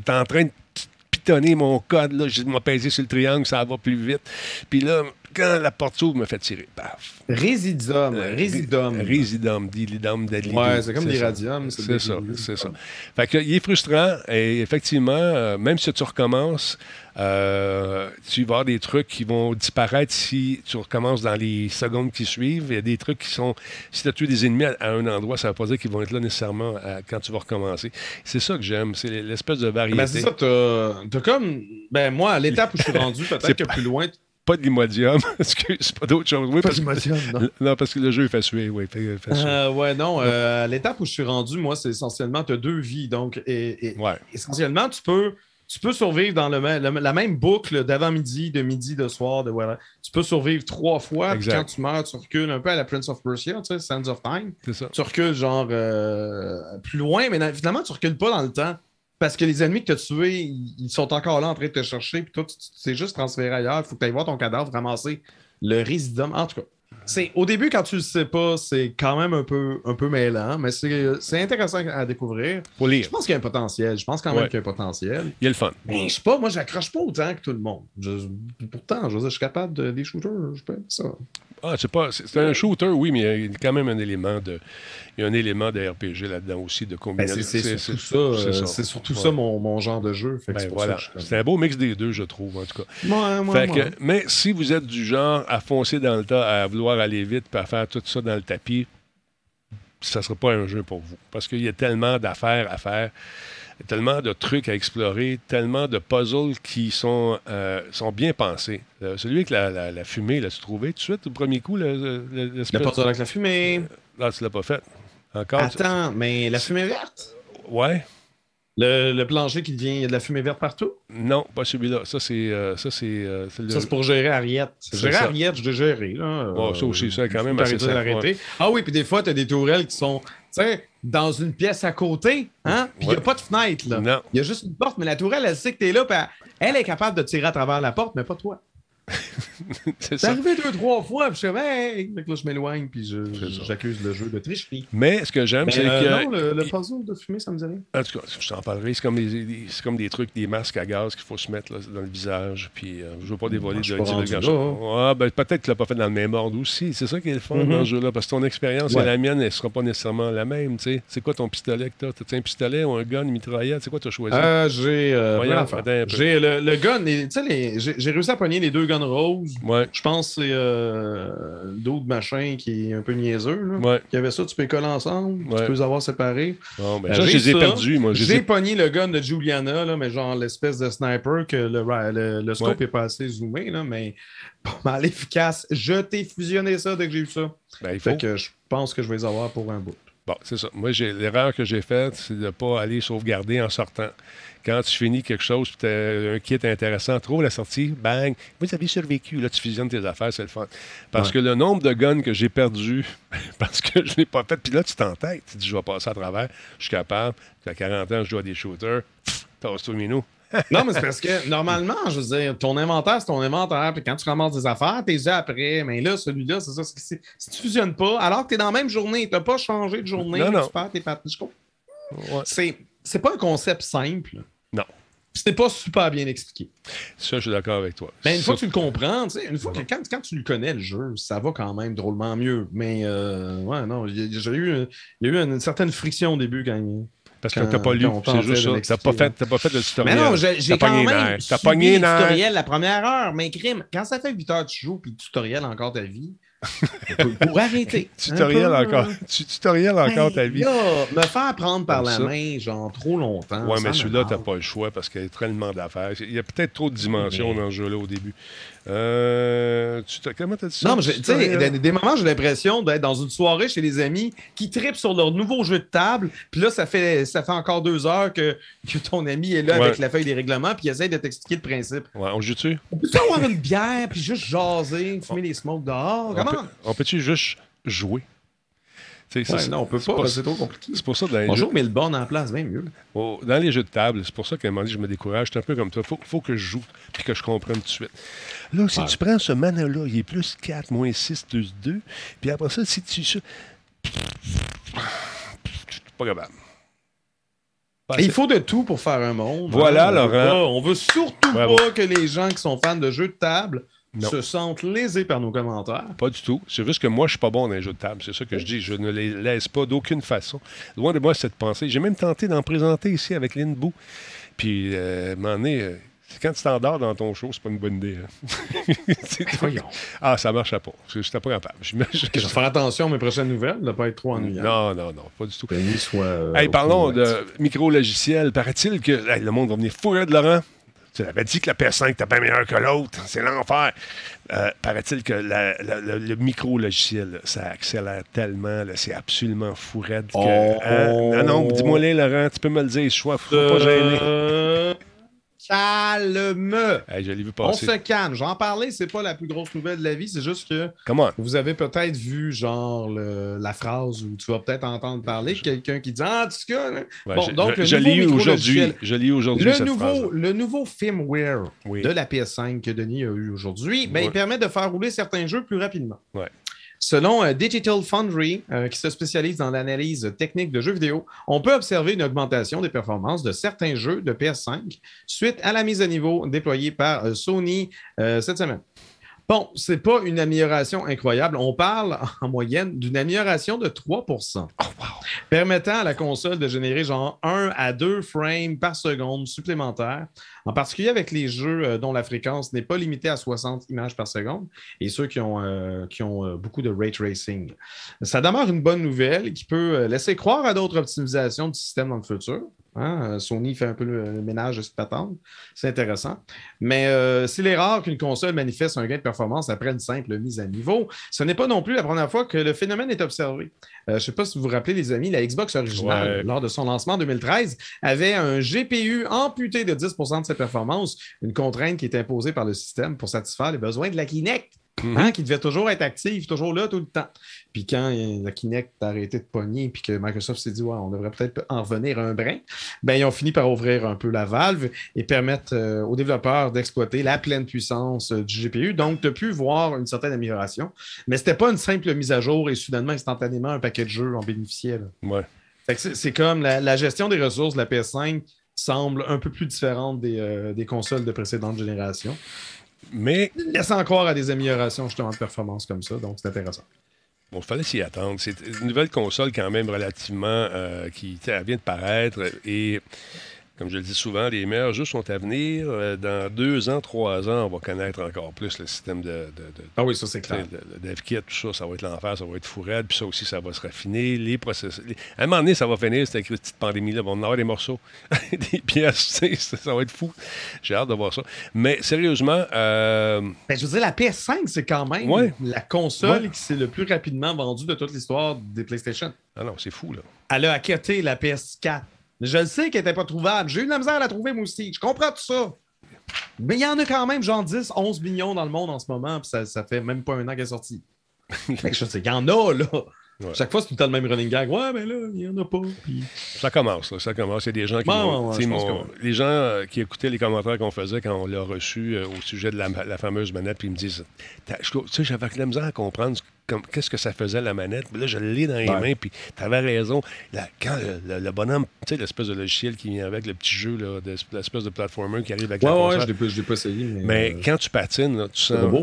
pitonner mon code. Là. Je m'a pesé sur le triangle, ça va plus vite. Puis là, quand la porte s'ouvre, me fait tirer. Paf. Résidum. Résidum. Résidum, dilidum, dalidum. Ouais, c'est comme ça. l'iradium, c'est ça, c'est ça. Fait que, il est frustrant et effectivement, euh, même si tu recommences, euh, tu vas avoir des trucs qui vont disparaître si tu recommences dans les secondes qui suivent. Il y a des trucs qui sont. Si tu as tué des ennemis à, à un endroit, ça ne veut pas dire qu'ils vont être là nécessairement à- quand tu vas recommencer. C'est ça que j'aime, c'est l'espèce de variété. Ben, c'est ça, t'as t'as comme. Ben, moi, à l'étape où je suis rendu, peut-être que plus loin. Pas de l'imodium, excuse, pas d'autre chose. Oui, Pas parce- d'Imodium, non. non, parce que le jeu est fait suer, oui. Fait, fait suer. Euh, ouais, non. euh, à l'étape où je suis rendu, moi, c'est essentiellement, tu as deux vies. Donc, et, et- Ouais. essentiellement, tu peux, tu peux survivre dans le, la même boucle d'avant-midi, de midi, de soir, de voilà. Tu peux survivre trois fois. Puis Exact. quand tu meurs, tu recules un peu à la Prince of Persia, tu sais, Sands of Time. C'est ça. Tu recules genre euh, plus loin, mais finalement, tu recules pas dans le temps. Parce que les ennemis que tu as tués, ils sont encore là en train de te chercher, puis toi, tu t'es juste transféré ailleurs. Il faut que tu ailles voir ton cadavre, ramasser le résidum. En tout cas, c'est, au début, quand tu le sais pas, c'est quand même un peu, un peu mêlant, mais c'est, intéressant à découvrir. Faut lire. Je pense qu'il y a un potentiel. Je pense quand même Ouais. qu'il y a un potentiel. Il y a le fun. Mais je sais pas, moi, j'accroche pas autant que tout le monde. Je- pourtant, je, veux dire, je suis capable de, des shooters. Je peux ça. Ah, c'est pas. C'est un shooter, oui, mais il y a quand même un élément de. Il y a un élément de RPG là-dedans aussi, de Ben, combinaison. c'est, c'est surtout ça, euh, c'est surtout Ouais. ça mon, mon genre de jeu. Ben, c'est pour voilà. je un beau mix des deux, je trouve, en tout cas. Ouais, ouais, Fait que- ouais. mais si vous êtes du genre à foncer dans le tas, à vouloir aller vite, à faire tout ça dans le tapis, ça ne sera pas un jeu pour vous. Parce qu'il y a tellement d'affaires à faire, tellement de trucs à explorer, tellement de puzzles qui sont, euh, sont bien pensés. Euh, celui avec la, la- la fumée, l'as-tu trouvé tout de suite, au premier coup? Le, le- Le puzzle avec la fumée. Là, tu l'as pas fait. Encore? Attends, mais la fumée verte? Ouais. Le, le plancher qui devient, il y a de la fumée verte partout? Non, pas celui-là. Ça, c'est... euh, ça, c'est, euh, le- Ça, c'est pour gérer Ariette. Gérer. Ariette, je l'ai géré. Là. Bon, ça aussi, ça, quand même assez simple, ouais. Ah oui, puis des fois, tu as des tourelles qui sont, tu sais, dans une pièce à côté, hein? Puis il n'y a pas de fenêtre, là. Non. Il y a juste une porte, mais la tourelle, elle sait que tu es là, puis elle, elle est capable de tirer à travers la porte, mais pas toi. c'est ça. arrivé deux, trois fois, puis je suis hey! Là, je m'éloigne, puis je- j'accuse le jeu de tricherie. Mais ce que j'aime, c'est euh, que. non, le, le puzzle de fumée, ça me dit rien. En tout cas, je t'en parlerai. C'est comme, c'est comme des trucs, des masques à gaz qu'il faut se mettre là, dans le visage. Puis euh, je veux pas dévoiler de divulgation. là, Ouais, ben, peut-être que tu l'as pas fait dans le même ordre aussi. C'est ça qui est le fun dans ce jeu-là. Parce que ton expérience Ouais. et la mienne, elle sera pas nécessairement la même. C'est quoi ton pistolet que tu as T'as un pistolet ou un gun, une mitraillette? C'est quoi tu as choisi? Euh, j'ai. Voyons. J'ai le, le gun, tu sais, les- j'ai j'ai réussi à pogner les deux guns roses. Ouais. Je pense que c'est euh, d'autres machins qui est un peu niaiseux. Là. Ouais. Qui avait ça, tu peux les coller ensemble, Ouais. tu peux les avoir séparés. Ben, ça, je j'ai les ai ça. perdus. Moi, je les J'ai ai- pogné le gun de Juliana, là, mais genre l'espèce de sniper que le, le, le scope Ouais. est pas assez zoomé, là, mais pas mal efficace. Je t'ai fusionné ça dès que j'ai eu ça. Ben, il Fait faut. que je pense que je vais les avoir pour un bout. Bon, c'est ça. Moi, j'ai, l'erreur que j'ai faite, c'est de ne pas aller sauvegarder en sortant. Quand tu finis quelque chose, puis tu as un kit intéressant, trouve la sortie, bang, vous avez survécu. Là, tu fusionnes tes affaires, c'est le fun. Parce Ouais. que le nombre de guns que j'ai perdu, parce que je ne l'ai pas fait, puis là, tu t'entêtes. Tu dis, je vais passer à travers, je suis capable. Puis à 40 ans, je joue à des shooters. Pff, Tasse-toi le minou. Non, mais c'est parce que normalement, je veux dire, ton inventaire, c'est ton inventaire. Puis quand tu ramasses des affaires, t'es après. Mais là, celui-là, c'est ça. c'est- Si tu fusionnes pas, alors que t'es dans la même journée, t'as pas changé de journée, Non, non. tu perds tes pattes. Ouais. C'est, pas un concept simple. Non. C'est pas super bien expliqué. Ça, je suis d'accord avec toi. Mais une fois que tu le comprends, tu sais, une fois que quand, quand tu le connais, le jeu, ça va quand même drôlement mieux. Mais euh, ouais, non, il y, a- j'ai eu, il y a eu une, certaine friction au début quand il. Parce que t'as pas lu, c'est juste ça. T'as pas, fait, t'as pas fait le Mais tutoriel. non, j'ai quand pogné même. T'as pogné le tutoriel la première heure. Mais crime, quand ça fait 8 heures que tu joues puis le tutoriel encore ta vie, pour, arrêter. Tutoriel peu, encore. Tu tutoriel encore hey, ta vie. là, me faire prendre par Comme la ça. main, genre trop longtemps. Ouais, mais celui-là, t'as pas le choix parce qu'il y a tellement d'affaires. Il y a peut-être trop de dimensions dans ce jeu-là au début. Euh, tu comment t'as dit ça? Non, mais tu sais, des, moments, j'ai l'impression d'être dans une soirée chez les amis qui tripent sur leur nouveau jeu de table. Puis là, ça fait, ça fait encore deux heures que, que ton ami est là Ouais. avec la feuille des règlements puis il essaie de t'expliquer le principe. Ouais, on joue-tu? On peut avoir une bière puis juste jaser, fumer des smokes dehors? On Comment? On peut-tu juste jouer? Ça, Ouais, c'est- non, on peut pas, c'est trop compliqué. C'est pour ça dans les On jeux- joue Melbourne en place, bien mieux. Oh, dans les jeux de table, c'est pour ça qu'à un moment donné, je me décourage. C'est un peu comme toi. Il faut, faut que je joue puis que je comprenne tout de suite. Là, si Ouais. tu prends ce mana-là, il est plus 4, moins 6, plus 2. Puis après ça, si tu. Pas capable. Et il faut de tout pour faire un monde. Voilà, hein. On veut Laurent. pas- on veut surtout Bravo. pas que les gens qui sont fans de jeux de table Non. se sentent lésés par nos commentaires. Pas du tout. C'est juste que moi, je suis pas bon dans les jeux de table. C'est ça que je dis. Je ne les laisse pas d'aucune façon. Loin de moi cette pensée. J'ai même tenté d'en présenter ici avec Lynn Bou. Puis, euh, moment donné, euh, quand tu t'endors dans ton show, c'est pas une bonne idée. hein. Voyons. ah, ça marchait pas. Je n'étais pas capable. Je vais faire attention à mes prochaines nouvelles, de ne pas être trop ennuyant. Non, non, non, pas du tout. Denis soit. euh, Hey, parlons de micro-logiciels. Paraît-il que hey, le monde va venir fourrer de Laurent? Tu avais dit que la PS5 était bien meilleure que l'autre. C'est l'enfer. Euh, Paraît-il que la- la- le, le micro-logiciel, ça accélère tellement. C'est absolument fou raide que. Oh. Hein? Non, non, dis-moi les, Laurent. Tu peux me le dire. Je suis pas pas gêné. Calme. Hey, je l'ai vu On se calme. J'en parlais, c'est pas la plus grosse nouvelle de la vie, c'est juste que Comment? vous avez peut-être vu, genre, le- la phrase où tu vas peut-être entendre parler quelqu'un qui dit Ah, tu sais quoi, Ouais, Bon, je- donc, je, l'ai eu aujourd'hui. Je l'ai aujourd'hui, Le nouveau, le nouveau firmware Oui. de la PS5 que Denis a eu aujourd'hui, ben, Ouais. il permet de faire rouler certains jeux plus rapidement. Ouais. Selon euh, Digital Foundry, euh, qui se spécialise dans l'analyse technique de jeux vidéo, on peut observer une augmentation des performances de certains jeux de PS5 suite à la mise à niveau déployée par euh, Sony cette semaine. Bon, c'est pas une amélioration incroyable. On parle en moyenne d'une amélioration de 3% permettant à la console de générer genre 1 à 2 frames par seconde supplémentaires, en particulier avec les jeux euh, dont la fréquence n'est pas limitée à 60 images par seconde et ceux qui ont, euh, qui ont euh, beaucoup de ray tracing. Ça demeure une bonne nouvelle qui peut laisser croire à d'autres optimisations du système dans le futur. Hein, Sony fait un peu le, le ménage de cette patente. C'est intéressant. Mais euh, s'il est rare qu'une console manifeste un gain de performance après une simple mise à niveau, ce n'est pas non plus la première fois que le phénomène est observé. Euh, je ne sais pas si vous vous rappelez, les amis, la Xbox originale, Ouais. lors de son lancement en 2013, avait un GPU amputé de 10% de ses performances, une contrainte qui est imposée par le système pour satisfaire les besoins de la Kinect. hein, qui devait toujours être active, toujours là tout le temps. Puis quand la Kinect a arrêté de pogner, puis que Microsoft s'est dit, ouais, on devrait peut-être en revenir un brin, ben, ils ont fini par ouvrir un peu la valve et permettre euh, aux développeurs d'exploiter la pleine puissance euh, du GPU. Donc, de pu voir une certaine amélioration. Mais ce n'était pas une simple mise à jour et soudainement, instantanément, un paquet de jeux en bénéficiait. Ouais. C'est comme la, gestion des ressources de la PS5 semble un peu plus différente des, euh, des consoles de précédentes générations. Mais. Laissant croire à des améliorations justement de performance comme ça, donc c'est intéressant. Bon, il fallait s'y attendre. C'est une nouvelle console quand même relativement euh, qui vient de paraître et comme je le dis souvent, les meilleurs jeux sont à venir. Euh, dans deux ans, trois ans, on va connaître encore plus le système de. ah oui, ça c'est clair. Le, DevKit, tout ça, ça va être l'enfer, ça va être fou Puis ça aussi, ça va se raffiner. Les processus. À un moment donné, ça va finir, cette petite pandémie-là. On va avoir des morceaux, des pièces, ça va être fou. J'ai hâte de voir ça. Mais sérieusement. Euh... Ben, je veux dire, la PS5, c'est quand même la console qui s'est le plus rapidement vendue de toute l'histoire des PlayStation. Ah non, c'est fou, là. Elle a acquitté la PS4. Je le sais qu'elle n'était pas trouvable. J'ai eu de la misère à la trouver, moi aussi. Je comprends tout ça. Mais il y en a quand même genre 10, 11 millions dans le monde en ce moment, puis ça, ça fait même pas un an qu'elle est sortie. je sais, il y en a, là. Chaque fois, c'est tout le temps le même running gag. Ouais, mais là, il n'y en a pas. Ça commence, là, ça commence. Il y a des gens qui. Les gens euh, qui écoutaient les commentaires qu'on faisait quand on l'a reçu euh, au sujet de la, fameuse manette, puis ils me disent Tu sais, j'avais la misère à comprendre qu'est-ce que ça faisait la manette? là, je l'ai dans les mains, puis tu avais raison. quand le, bonhomme, tu sais, l'espèce de logiciel qui vient avec, le petit jeu, l'espèce de platformer qui arrive avec la console. Ouais, je l'ai pas, essayé. Mais, euh, quand tu patines, tu sens.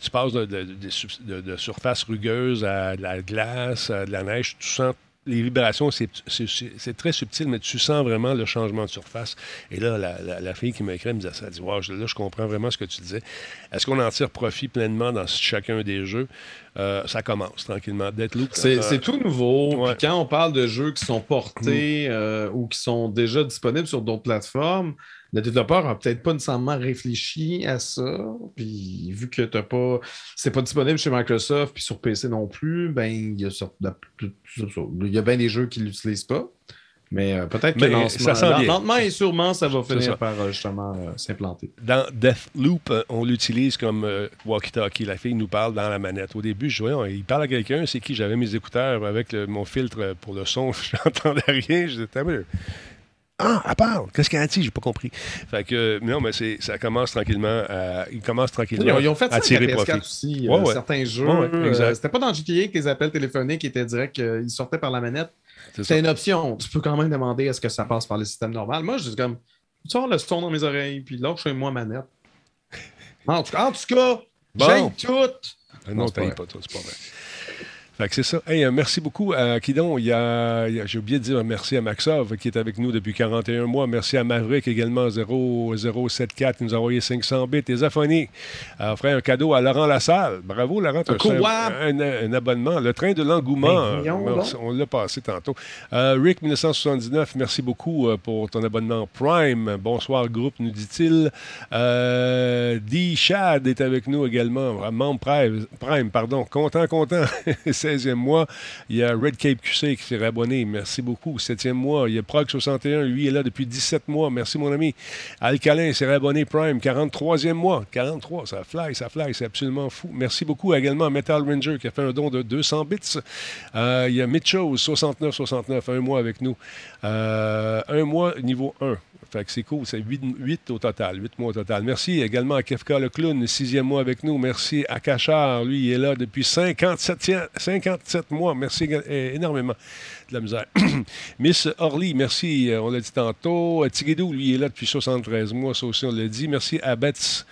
tu passes de, de, surface rugueuse à de la glace, à de la neige, tu sens les vibrations, c'est très subtil, mais tu sens vraiment le changement de surface. Et là, la, fille qui m'a écrit me disait ça. Elle dit Wow, là, je comprends vraiment ce que tu disais. Est-ce qu'on en tire profit pleinement dans chacun des jeux? Euh, Ça commence tranquillement. Deathloop. C'est euh, tout nouveau. quand on parle de jeux qui sont portés mm. euh, ou qui sont déjà disponibles sur d'autres plateformes, le développeur n'a peut-être pas nécessairement réfléchi à ça. Puis vu que t'as pas. C'est pas disponible chez Microsoft puis sur PC non plus, ben il y a, il y a bien des jeux qui ne l'utilisent pas. Mais euh, peut-être que lentement, et sûrement, ça va finir par euh, justement euh, s'implanter. Dans Deathloop, on l'utilise comme walkie-talkie. La fille nous parle dans la manette. Au début, je voyais, il parle à quelqu'un, c'est qui? J'avais mes écouteurs avec mon filtre pour le son, je n'entendais rien. Je disais, ah, elle parle. Qu'est-ce qu'elle a dit? J'ai pas compris. Fait que, non, mais c'est, ça commence tranquillement à, ils commencent tranquillement ils ont fait ça tirer avec PS4 aussi. Euh, certains jeux. Euh, c'était pas dans GTA que les appels téléphoniques étaient directs, euh, ils sortaient par la manette. C'est une option. Tu peux quand même demander est-ce que ça passe par le système normal. Moi, je dis comme, tu sors le son dans mes oreilles, puis là, je suis moi manette. En tout cas, en tout cas bon. tout. Non, t'as pas, toi, c'est pas vrai. Fait que c'est ça. Hey, euh, merci beaucoup à Kidon. Il y a, j'ai oublié de dire merci à Maxov qui est avec nous depuis 41 mois. Merci à Maverick également 0074 qui nous a envoyé 500 bits. Et Zafoni a offert un cadeau à Laurent Lassalle. Bravo Laurent. Un, un, abonnement. Le train de l'engouement. Ben, on l'a passé tantôt. Euh, Rick 1979, merci beaucoup euh, pour ton abonnement Prime. Bonsoir groupe, nous dit-il. Euh, D. Chad est avec nous également. Membre Prime, Prime pardon. Content, content. 16e mois. Il y a Red Cape QC qui s'est abonné. Merci beaucoup. 7e mois. Il y a Prog61. Lui est là depuis 17 mois. Merci, mon ami. Alcalin s'est abonné Prime. 43e mois. 43. Ça fly, ça fly. C'est absolument fou. Merci beaucoup également à Metal Ranger qui a fait un don de 200 bits. Euh, il y a Mitchell, 69-69. Un mois avec nous. Euh, un mois niveau 1. Fait que c'est cool. C'est 8, au total. 8 mois au total. Merci également à Kefka le clown, sixième mois avec nous. Merci à Cachard. Lui, il est là depuis 57, 57 mois. Merci énormément de la misère. Miss Orly, merci. Euh, on l'a dit tantôt. Tigedou, lui, il est là depuis 73 mois. Ça aussi, on l'a dit. Merci à Betts.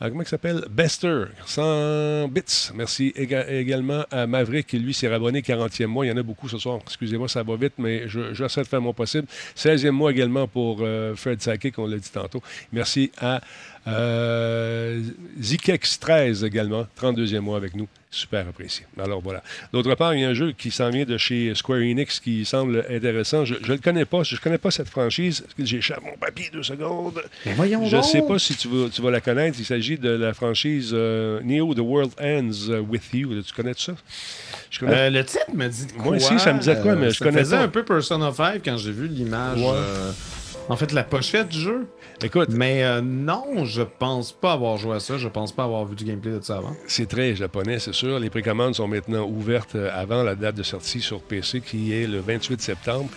Euh, comment il s'appelle? Bester, 100 bits. Merci également à Maverick, qui lui s'est abonné 40e mois. Il y en a beaucoup ce soir. Excusez-moi, ça va vite, mais j'essaie de faire mon possible. 16e mois également pour euh, Fred Sackey, qu'on l'a dit tantôt. Merci à euh, Zikex 13 également, 32e mois avec nous. Super apprécié. Alors voilà. D'autre part, il y a un jeu qui s'en vient de chez Square Enix qui semble intéressant. Je ne le connais pas. Je ne connais pas cette franchise. J'échappe mon papier deux secondes. je ne sais pas si tu vas, tu vas la connaître. Il s'agit de la franchise euh, Neo The World Ends euh, With You. Tu connais ça? Euh, le titre me dit quoi? Moi aussi, ça me disait quoi, mais je connais faisait un peu Persona 5 quand j'ai vu l'image. En fait, la pochette du jeu. Écoute. Mais euh, non, je pense pas avoir joué à ça. Je pense pas avoir vu du gameplay de ça avant. C'est très japonais, c'est sûr. Les précommandes sont maintenant ouvertes euh, avant la date de sortie sur PC qui est le 28 septembre.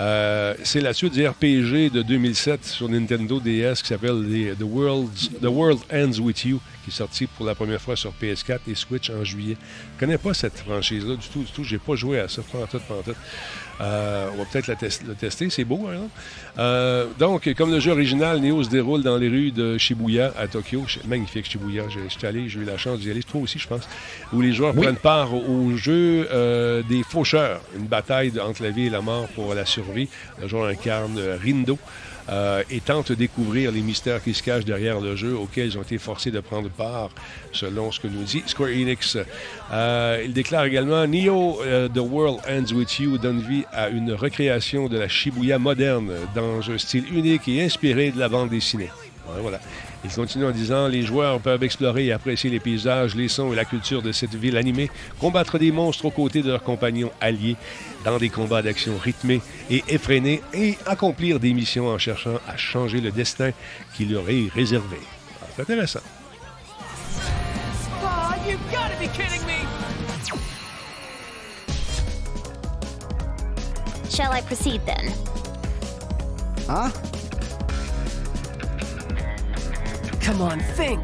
Euh, c'est la suite du RPG de 2007 sur Nintendo DS qui s'appelle The, World's- The World Ends With You, qui est sorti pour la première fois sur PS4 et Switch en juillet. Je connais pas cette franchise-là du tout, du tout. J'ai pas joué à ça, pas en tout, pas en tout. Euh, on va peut-être le tester, c'est beau, exemple. Euh, donc, comme le jeu original, Neo se déroule dans les rues de Shibuya à Tokyo. Magnifique Shibuya, j'ai j'étais allé, j'ai eu la chance d'y aller, toi aussi, je pense, où les joueurs Oui. prennent part au, jeu euh, des faucheurs, une bataille entre la vie et la mort pour la survie. Le joueur incarne euh, Rindo. euh, et tente de découvrir les mystères qui se cachent derrière le jeu auquel ils ont été forcés de prendre part, selon ce que nous dit Square Enix. Euh, il déclare également Neo, The World Ends With You donne vie à une recréation de la Shibuya moderne dans un style unique et inspiré de la bande dessinée. Ouais, voilà. Il continue en disant Les joueurs peuvent explorer et apprécier les paysages, les sons et la culture de cette ville animée, combattre des monstres aux côtés de leurs compagnons alliés dans des combats d'action rythmés et effrénés et accomplir des missions en cherchant à changer le destin qui leur est réservé. C'est intéressant. Shall I proceed then? Huh? Come on, think.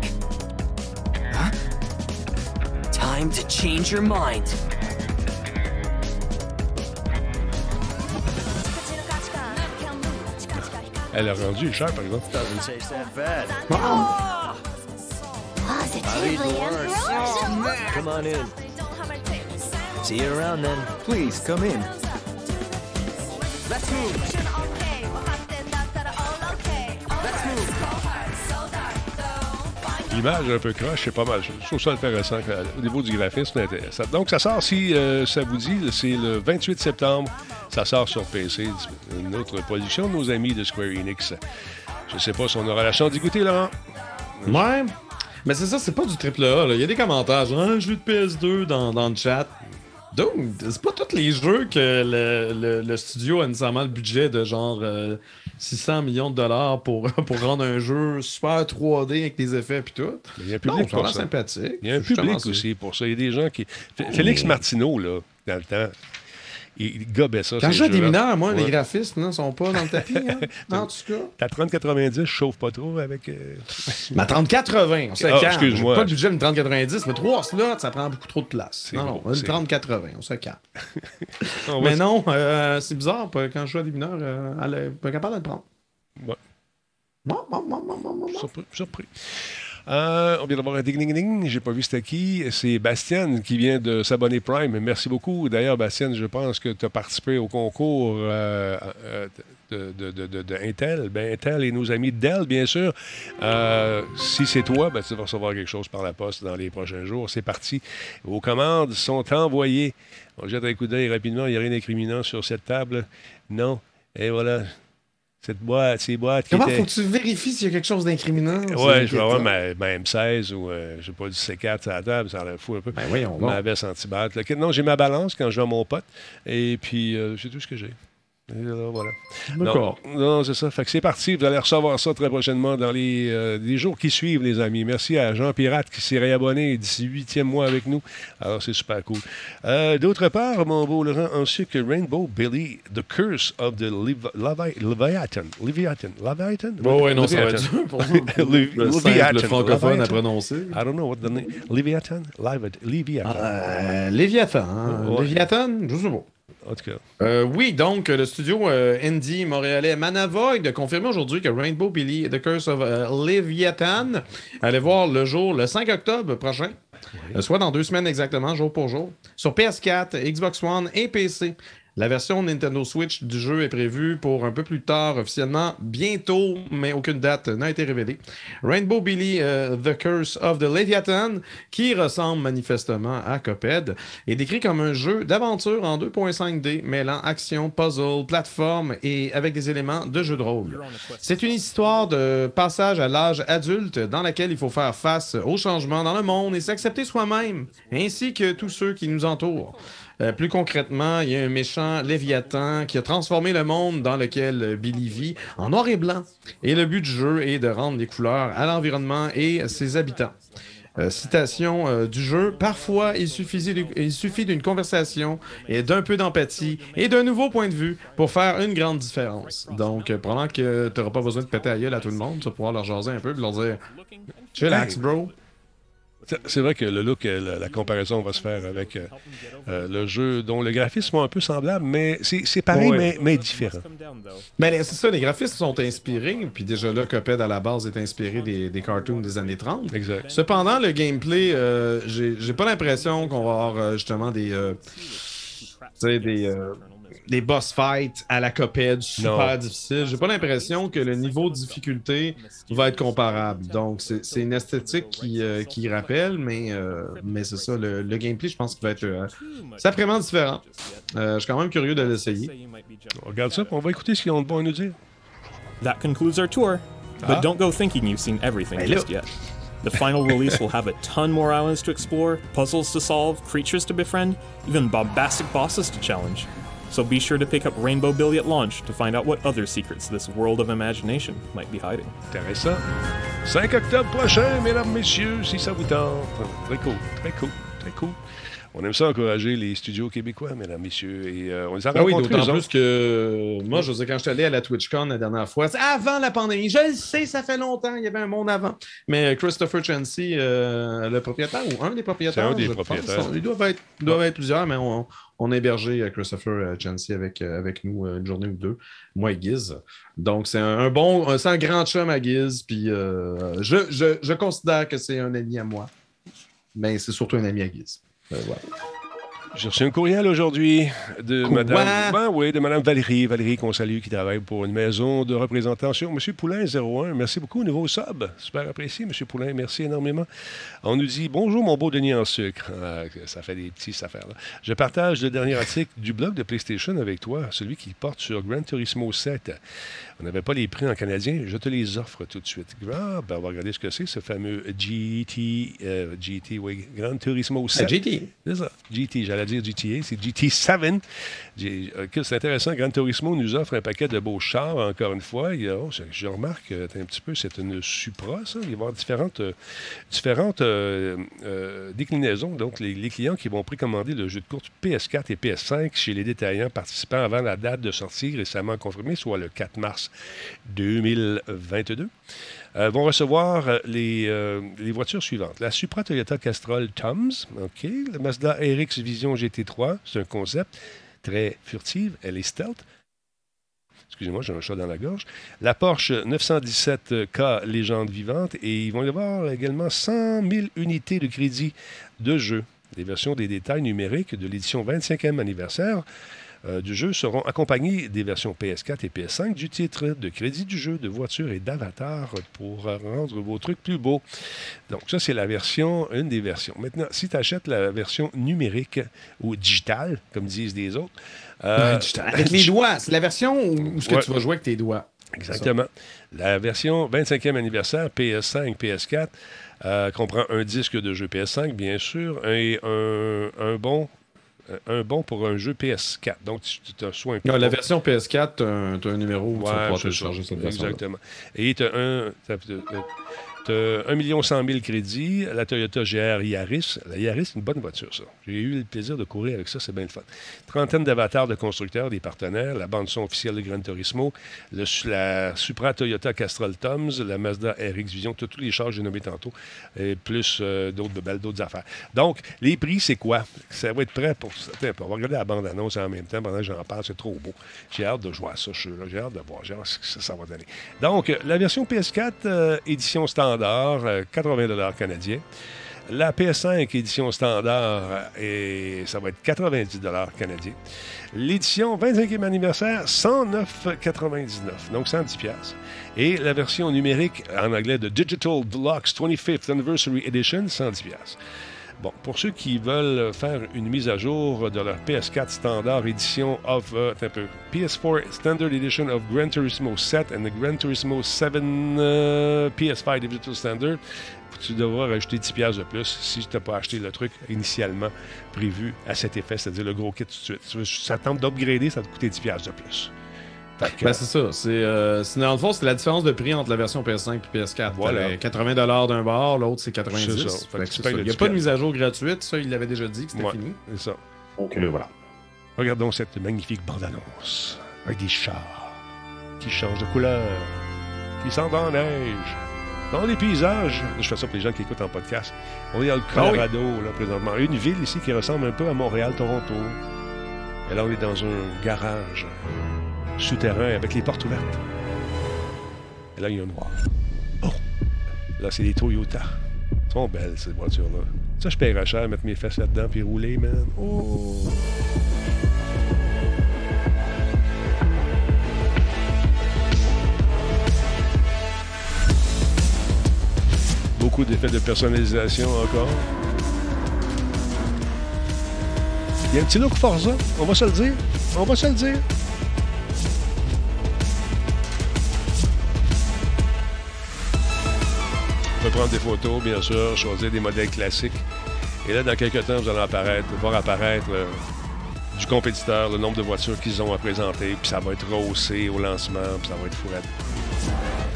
Huh? Time to change your mind. Elle a rendu cher, par exemple. Doesn't taste that bad. Ah! Ah, oh, Positively ambitious. Oh, come on in. See you around then. Please, come in. Let's move. L'image un peu croche, c'est pas mal. Je trouve ça intéressant. Au niveau du graphisme, c'est intéressant. Donc, ça sort, si euh, ça vous dit, c'est le 28 septembre. Ça sort sur PC. Une autre production de nos amis de Square Enix. Je sais pas si on aura la chance d'y goûter, Laurent. Ouais. Mais c'est ça, c'est pas du triple A. Il y a des commentaires genre un jeu de PS2 dans, le chat. Donc, c'est pas tous les jeux que le studio a nécessairement le budget de genre euh, 600 millions de dollars pour, pour rendre un jeu super 3D avec des effets et tout. Il y a un Non, public a pour ça. sympathique. Il y a un public aussi pour ça. Il y a des gens qui. F- Félix Martineau, là, dans le temps, il, il gobait ça. Quand ces je joue à des mineurs, moi, Ouais. les graphismes là, sont pas dans le tapis. Hein? Non, en tout cas. Ta 3090, je chauffe pas trop avec. euh, Ma 3080, on se Ah, calme. excuse-moi. Pas le budget d'une 3090, mais trois slots, ça prend beaucoup trop de place. Non, non, une c'est 3080, on se calme. On mais non, euh, c'est bizarre, quand je joue à des mineurs, euh, elle est pas capable de le prendre. Ouais. Non, non, non, non, non. Surpris. surpris. Euh, on vient d'avoir un ding ding ding. J'ai pas vu c'était qui. C'est Bastien qui vient de s'abonner Prime. Merci beaucoup. D'ailleurs, Bastien, je pense que tu as participé au concours euh, euh, de, Intel. Ben, Intel et nos amis Dell, bien sûr. Si c'est toi, ben, tu vas recevoir quelque chose par la poste dans les prochains jours. C'est parti. Vos commandes sont envoyées. On jette un coup d'œil rapidement. Il n'y a rien d'incriminant sur cette table. Non. Et voilà. Cette boîte, ces boîtes Comment étaient... faut que tu vérifies s'il y a quelque chose d'incriminant? Ouais, C'est je vais avoir ma, ma M16 ou, euh, je sais pas, du C4 à la table, ça l'air fou un peu. Ben voyons Ma donc. veste anti-batte. là. Non, j'ai ma balance quand je vais à mon pote. Et puis, euh, c'est tout ce que j'ai. Voilà. D'accord. Non, non, c'est ça. Fait que c'est parti. Vous allez recevoir ça très prochainement dans les, euh, les jours qui suivent, les amis. Merci à Jean Pirate qui s'est réabonné 18e mois avec nous. Alors, c'est super cool. Euh, D'autre part, mon beau Laurent, ainsi que Rainbow Billy, The Curse of the Levi- Levi- Leviathan. Leviathan. Leviathan? Bon, ouais, non, ça va être Leviathan. pour. Le- Leviathan. francophone à Leviathan. prononcer. I don't know what the name. Leviathan? Leviathan. Leviathan. Euh, Léviathan. hein? Ouais. Léviathan, je sais pas. En tout cas. Euh, oui, donc le studio euh, indie montréalais Manavoid a confirmé aujourd'hui que Rainbow Billy The Curse of euh, Leviathan allait voir le jour le 5 octobre prochain, euh, soit dans deux semaines exactement, jour pour jour, sur PS4, Xbox One et PC. La version Nintendo Switch du jeu est prévue pour un peu plus tard, officiellement bientôt, mais aucune date n'a été révélée. Rainbow Billy euh, The Curse of the Leviathan, qui ressemble manifestement à Cuphead, est décrit comme un jeu d'aventure en 2.5D mêlant action, puzzle, plateforme et avec des éléments de jeu de rôle. C'est une histoire de passage à l'âge adulte dans laquelle il faut faire face aux changements dans le monde et s'accepter soi-même, ainsi que tous ceux qui nous entourent. Euh, plus concrètement, il y a un méchant Léviathan qui a transformé le monde dans lequel Billy vit en noir et blanc. Et le but du jeu est de rendre les couleurs à l'environnement et ses habitants. Euh, citation euh, du jeu. Parfois, il suffit, il suffit d'une conversation et d'un peu d'empathie et d'un nouveau point de vue pour faire une grande différence. Donc, euh, pendant que tu n'auras pas besoin de péter à gueule à tout le monde, tu vas pouvoir leur jaser un peu et leur dire Chillax, bro. C'est vrai que le look, la, la, comparaison va se faire avec euh, euh, le jeu dont le graphisme sont un peu semblable, mais c'est pareil, ouais. mais, mais, différent. Mais c'est ça, les graphismes sont inspirés, puis déjà là, Cuphead à la base est inspiré des, des cartoons des années 30. Exact. Cependant, le gameplay, euh, j'ai pas l'impression qu'on va avoir euh, justement des. des des boss fights à la copède super non. difficiles. J'ai pas l'impression que le niveau de difficulté va être comparable. Donc, c'est une esthétique qui, euh, qui rappelle, mais, euh, mais c'est ça. Le, le, gameplay, je pense qu'il va être euh, sacrément différent. je suis quand même curieux de l'essayer. On regarde ça, on va écouter ce qu'ils ont de bon à nous dire. That concludes our tour. But ah. don't go thinking you've seen everything ben just yet. The final release will have a ton more islands to explore, puzzles to solve, creatures to befriend, even bombastic bosses to challenge. So be sure to pick up Rainbow Billy at launch to find out what other secrets this world of imagination might be hiding. Intéressant. 5 octobre prochain, mesdames, messieurs, si ça vous tente. Très cool, très cool, très cool. On aime ça encourager les studios québécois, mesdames, messieurs. Et euh, on les a ah oui, d'autant plus que moi, je dire, quand je suis allé à la TwitchCon la dernière fois, c'est avant la pandémie. Je le sais, ça fait longtemps, il y avait un monde avant. Mais Christopher Chansey, euh, le propriétaire, ou un des propriétaires, un des je propriétaires. Pense, ils doivent être, doivent être plusieurs, mais on, on a hébergé Christopher Chansey avec, avec nous une journée ou deux, moi et Giz. Donc, c'est un, bon, c'est un grand chum à Giz. Puis, euh, je, je, considère que c'est un ami à moi. Mais c'est surtout un ami à. Euh, voilà. J'ai reçu un courriel aujourd'hui de Quoi? Madame, ben oui, de Madame Valérie, Valérie qu'on salue, qui travaille pour une maison de représentation. Monsieur Poulain 01, merci beaucoup, nouveau sub, super apprécié, Monsieur Poulain, merci énormément. On nous dit bonjour mon beau Denis en sucre, Ah, ça fait des petites affaires là. Je partage le dernier article du blog de PlayStation avec toi, celui qui porte sur Gran Turismo 7. On n'avait pas les prix en canadien. Je te les offre tout de suite. Ah, ben, on va regarder ce que c'est, ce fameux GT, euh, GT, oui, Gran Turismo ah, 7. GT. C'est ça. GT, j'allais dire GTA, c'est GT 7. Euh, c'est intéressant. Gran Turismo nous offre un paquet de beaux chars, encore une fois. Il, oh, je, remarque euh, un petit peu, c'est une Supra, ça? Il va y avoir différentes, euh, déclinaisons. Donc, les, clients qui vont précommander le jeu de course PS4 et PS5 chez les détaillants participants avant la date de sortie récemment confirmée, soit le 4 mars 2022, vont recevoir les, voitures suivantes. La Supra Toyota Castrol Toms, OK. La Mazda RX Vision GT3, c'est un concept très furtive, elle est stealth. Excusez-moi, j'ai un chat dans la gorge. La Porsche 917K Légende vivante et ils vont y avoir également 100 000 unités de crédit de jeu. Les versions des détails numériques de l'édition 25e anniversaire euh, du jeu seront accompagnées des versions PS4 et PS5 du titre, de crédit du jeu, de voitures et d'avatars pour euh, rendre vos trucs plus beaux. Donc ça, c'est la version, une des versions. Maintenant, si tu achètes la version numérique ou digitale, comme disent des autres, euh, Avec les doigts. C'est la version où, où ce que Ouais. tu vas jouer avec tes doigts? Exactement. La version 25e anniversaire PS5, PS4 euh, comprend un disque de jeu PS5, bien sûr, et un, un bon, un bon pour un jeu PS4. Donc, tu as soit un Non, la version PS4, tu as, un numéro où tu vas Ouais, pouvoir télécharger cette version. Exactement. Et tu as un. T'as- t'as 1 100 000 crédits. La Toyota GR Yaris. La Yaris, c'est une bonne voiture, ça. J'ai eu le plaisir de courir avec ça, c'est bien le fun. Trentaine d'avatars de constructeurs, des partenaires, la bande-son officielle de Gran Turismo, le, la Supra Toyota Castrol Toms, la Mazda RX Vision, tous les chars que j'ai nommés tantôt, et plus euh, d'autres belles, d'autres affaires. Donc, les prix, c'est quoi? Ça va être prêt pour... Attends, on va regarder la bande-annonce en même temps pendant que j'en parle, c'est trop beau. J'ai hâte de jouer ça, je suis là, j'ai hâte de voir, j'ai hâte ce que ça, ça va donner. Donc, euh, la version PS4, euh, édition standard, euh, 80 canadiens. La PS5 édition standard, et ça va être 90 canadiens. L'édition 25e anniversaire, 109,99, donc 110 pièces. Et la version numérique en anglais de Digital Deluxe 25th Anniversary Edition, 110 pièces. Bon, pour ceux qui veulent faire une mise à jour de leur PS4 standard édition of euh, un peu, PS4 Standard Edition of Gran Turismo 7 and the Gran Turismo 7 euh, PS5 Digital Standard, tu devras rajouter 10$ piastres de plus si tu n'as pas acheté le truc initialement prévu à cet effet, c'est-à-dire le gros kit tout de suite. Si ça tente d'upgrader, ça te coûter 10$ piastres de plus. Ben, c'est ça. C'est, euh, c'est- dans le fond, c'est la différence de prix entre la version PS5 et PS4. Voilà. T'avais 80 d'un bar, l'autre c'est 90 C'est ça. Fait que Fait que tu c'est payes ça. le Il n'y a 10 pas de mise à jour gratuite. Ça, il l'avait déjà dit que c'était Ouais, fini. c'est ça. Donc euh, voilà. Regardons cette magnifique bande-annonce avec des chars qui changent de couleur, qui sont en neige, dans les paysages. Je fais ça pour les gens qui écoutent en podcast. On est dans le Ah oui. Colorado, là, présentement. Une ville ici qui ressemble un peu à Montréal, Toronto. Et là, on est dans un garage souterrain avec les portes ouvertes. Et là, il y a un noir. Oh! Là, c'est des Toyota. Elles sont belles, ces voitures-là. Ça, je paierais cher mettre mes fesses là-dedans puis rouler, man. Oh! Beaucoup d'effets de personnalisation encore. Il y a un petit look Forza, on va se le dire. On va se le dire. Peut prendre des photos, bien sûr, choisir des modèles classiques. Et là, dans quelques temps, vous allez apparaître, voir apparaître euh, du compétiteur, le nombre de voitures qu'ils ont à présenter, puis ça va être rehaussé au lancement, puis ça va être fourette.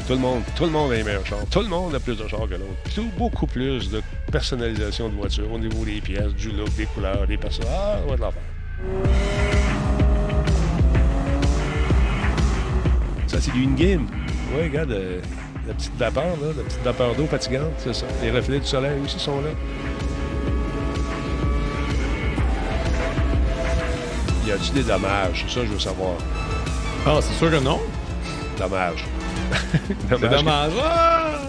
Tout le monde, tout le monde a les meilleurs. Tout le monde a plus de chars que l'autre. Tout, beaucoup plus de personnalisation de voitures au niveau des pièces, du look, des couleurs, des personnes. Ah, ça va être l'enfer. Ça, c'est du in-game. Oui, regarde, euh, la petite vapeur, là, la petite vapeur d'eau fatigante, c'est ça. Les reflets du soleil aussi sont là. Y a-tu des dommages? Ça, je veux savoir. Ah, c'est sûr que non. Dommage. C'est dommage. Ah!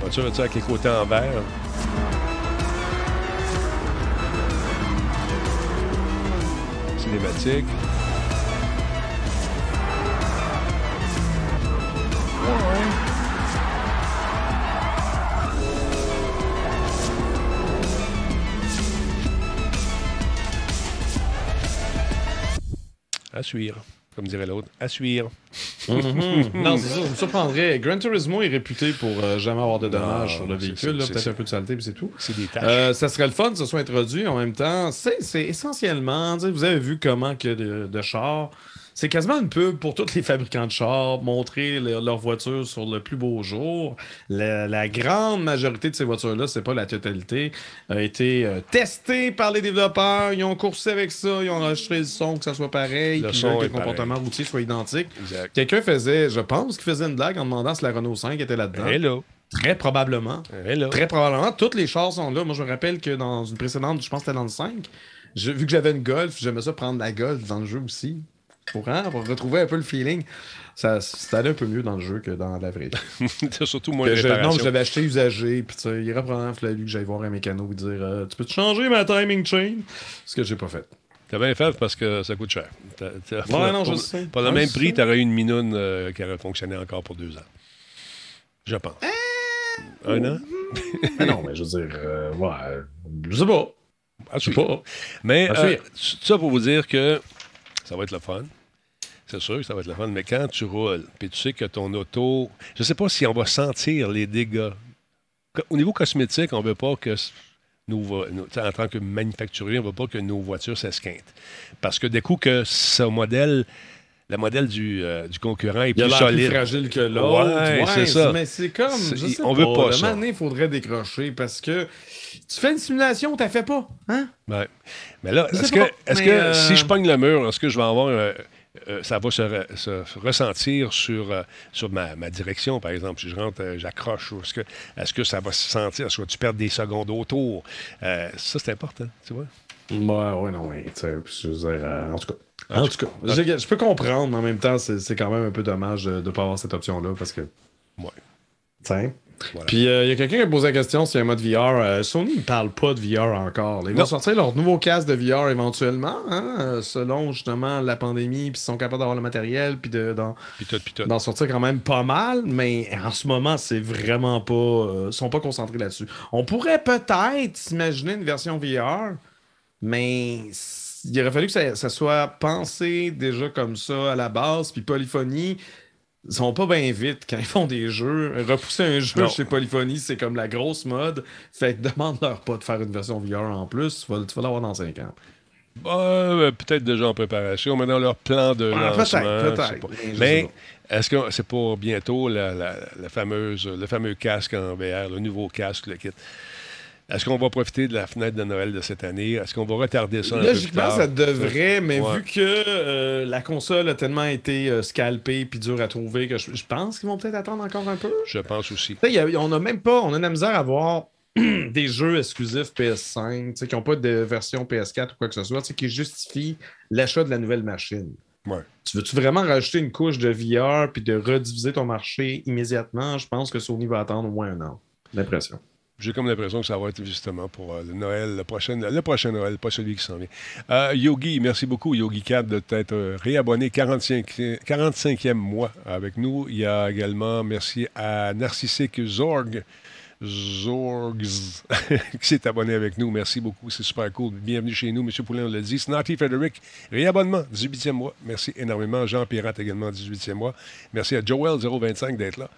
Voiture, tu sais, avec les côtés en vert. Cinématique. À suivre, comme dirait l'autre. À suivre. Mhm. non, c'est ça, ça me surprendrait. Gran Turismo est réputé pour euh, jamais avoir de dommages Non, sur le véhicule, peut-être un peu de saleté, puis c'est tout. C'est des tâches. Euh, ça serait le fun que ce soit introduit en même temps. C'est c'est essentiellement, vous avez vu comment que de, de chars. C'est quasiment une pub pour tous les fabricants de chars, montrer le- leur voiture sur le plus beau jour. La, la grande majorité de ces voitures-là, c'est pas la totalité, a été euh, testée par les développeurs. Ils ont coursé avec ça, ils ont enregistré le son, que ça soit pareil, Le son que le comportement routier soit identique. Quelqu'un faisait, je pense, qu'il faisait une blague en demandant si la Renault 5 était là-dedans. Hello. Très probablement. Hello. Très probablement. Tous les chars sont là. Moi, je me rappelle que dans une précédente, je pense que c'était dans le 5, je- vu que j'avais une Golf, j'aimais ça prendre la Golf dans le jeu aussi. Pour, hein, pour retrouver un peu le feeling. Ça, ça allait un peu mieux dans le jeu que dans la vraie vie. Surtout moins je- non, je l'avais acheté usagé, puis il aurait probablement fallu que j'aille voir un mécano et dire euh, Tu peux te changer ma timing chain? Ce que j'ai pas fait. T'as bien fait parce que ça coûte cher. T'as- pour- Ouais, non, je pour- sais. Pour le Ouais, même prix, t'aurais eu une minoune euh, qui aurait fonctionné encore pour deux ans. Je pense. Un an? Mais non, mais je veux dire, euh, ouais, je sais pas. Je sais pas. Mais euh, ça pour vous dire que ça va être le fun. C'est sûr que ça va être le fun. Mais quand tu roules, puis tu sais que ton auto. Je sais pas si on va sentir les dégâts. Au niveau cosmétique, on veut pas que. Nos, nos- en tant que manufacturier, on ne veut pas que nos voitures s'esquintent. Parce que des coups que ce modèle, le modèle du, euh, du concurrent est Il plus solide. plus fragile que l'autre. Ouais, c'est ça. Mais c'est comme, C'est- je sais on pas, veut pas ça. il faudrait décrocher parce que tu fais une simulation, tu fait pas. Hein? Ouais. Mais là, est-ce que, mais, que euh, si je pogne le mur, est-ce que je vais avoir. euh, euh, ça va se, re- se ressentir sur, euh, sur ma, ma direction, par exemple. Si je rentre, euh, j'accroche. Est-ce que, est-ce que ça va se sentir? Est-ce que tu perds des secondes autour? Ça, c'est important, tu vois. Ouais, ouais, non, sais, Je veux dire, en tout cas. En tout cas, je, je peux comprendre, mais en même temps, c'est c'est quand même un peu dommage de ne pas avoir cette option-là parce que. Ouais. Tiens. Puis il euh, y a quelqu'un qui a posé la question s'il y a un mode VR. Euh, Sony ne parle pas de VR encore. Ils vont sortir leur nouveau casque de VR éventuellement, hein, euh, selon justement la pandémie, puis ils sont capables d'avoir le matériel, puis d'en sortir quand même pas mal. Mais en ce moment, c'est vraiment pas. ils sont pas concentrés là-dessus. On pourrait peut-être s'imaginer une version VR, mais il aurait fallu que ça, ça, soit pensé déjà comme ça à la base, puis polyphonie ils sont pas bien vite quand ils font des jeux. Repousser un jeu chez Polyphony, c'est comme la grosse mode. Fait que demande-leur pas de faire une version VR en plus. Tu vas, l'avoir dans 5 ans. Bah, peut-être déjà en préparation, mais dans leur plan de lancement. Peut-être, peut-être. Mais est-ce que c'est pour bientôt la, la, fameuse, le fameux casque en VR, le nouveau casque, le kit? Est-ce qu'on va profiter de la fenêtre de Noël de cette année? Est-ce qu'on va retarder ça un Logiquement, peu plus ça devrait, mais vu que euh, la console a tellement été euh, scalpée puis dure à trouver que je, pense qu'ils vont peut-être attendre encore un peu. Je pense aussi. on a même pas, on a de la misère à voir des jeux exclusifs PS5 qui n'ont pas de version PS4 ou quoi que ce soit, qui justifient l'achat de la nouvelle machine. Ouais. Tu veux-tu vraiment rajouter une couche de VR puis de rediviser ton marché immédiatement? Je pense que Sony va attendre au moins un an. L'impression. J'ai comme l'impression que ça va être justement pour euh, le Noël, le prochain, le prochain Noël, pas celui qui s'en vient. Euh, Yogi, merci beaucoup, Yogi Cat, de t'être euh, réabonné 45, 45e mois avec nous. Il y a également, merci à Narcissique Zorg. Zorgs qui s'est abonné avec nous. Merci beaucoup, c'est super cool. Bienvenue chez nous, M. Poulin, on l'a dit. Snotty Frederick, réabonnement, 18e mois. Merci énormément. Jean Pirate également, 18e mois. Merci à Joel025 d'être là.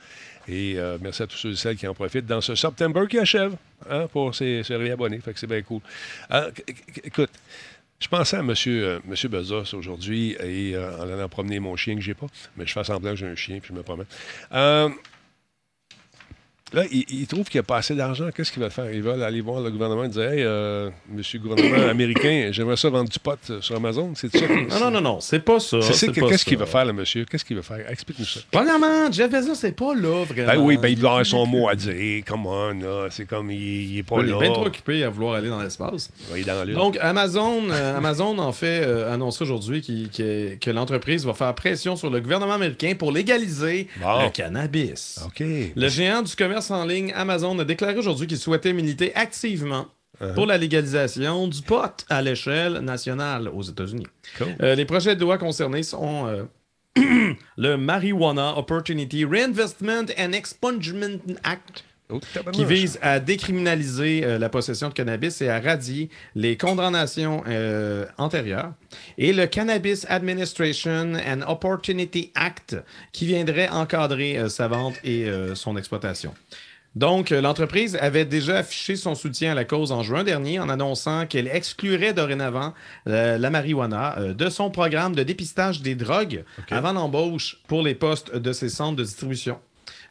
Et euh, merci à tous ceux et celles qui en profitent dans ce September qui achève hein, pour se réabonner. Fait que c'est bien cool. Euh, écoute, je pensais à M. Monsieur, euh, monsieur Bezos aujourd'hui et en allant promener mon chien que j'ai pas, mais je fais semblant que j'ai un chien puis je me promets. Là, il, trouve qu'il n'y a pas assez d'argent. Qu'est-ce qu'il va faire? Il va aller voir le gouvernement et dire Hey, euh, monsieur le gouvernement américain, j'aimerais ça vendre du pot euh, sur Amazon. C'est ça? Non, non, non, non, c'est pas ça. Qu'est-ce qu'il va faire, le monsieur? Qu'est-ce qu'il va faire? Explique-nous ça. Premièrement, Jeff Bezos, c'est pas là, vraiment. Ben oui, ben il doit avoir son mot à dire. Come on, là. C'est comme, il, est pas là. Il est bien trop occupé à vouloir aller dans l'espace. Donc, Amazon, euh, Amazon en fait annonce aujourd'hui que l'entreprise va faire pression sur le gouvernement américain pour légaliser le cannabis. OK. Le géant du commerce en ligne, Amazon a déclaré aujourd'hui qu'il souhaitait militer activement uh-huh. pour la légalisation du pot à l'échelle nationale aux États-Unis. Euh, les projets de loi concernés sont euh, le Marijuana Opportunity Reinvestment and Expungement Act. Oh, qui vise à décriminaliser euh, la possession de cannabis et à radier les condamnations antérieures. Et le Cannabis Administration and Opportunity Act, qui viendrait encadrer sa vente et son exploitation. Donc, euh, l'entreprise avait déjà affiché son soutien à la cause en juin dernier en annonçant qu'elle exclurait dorénavant euh, la marijuana euh, de son programme de dépistage des drogues avant l'embauche pour les postes de ses centres de distribution.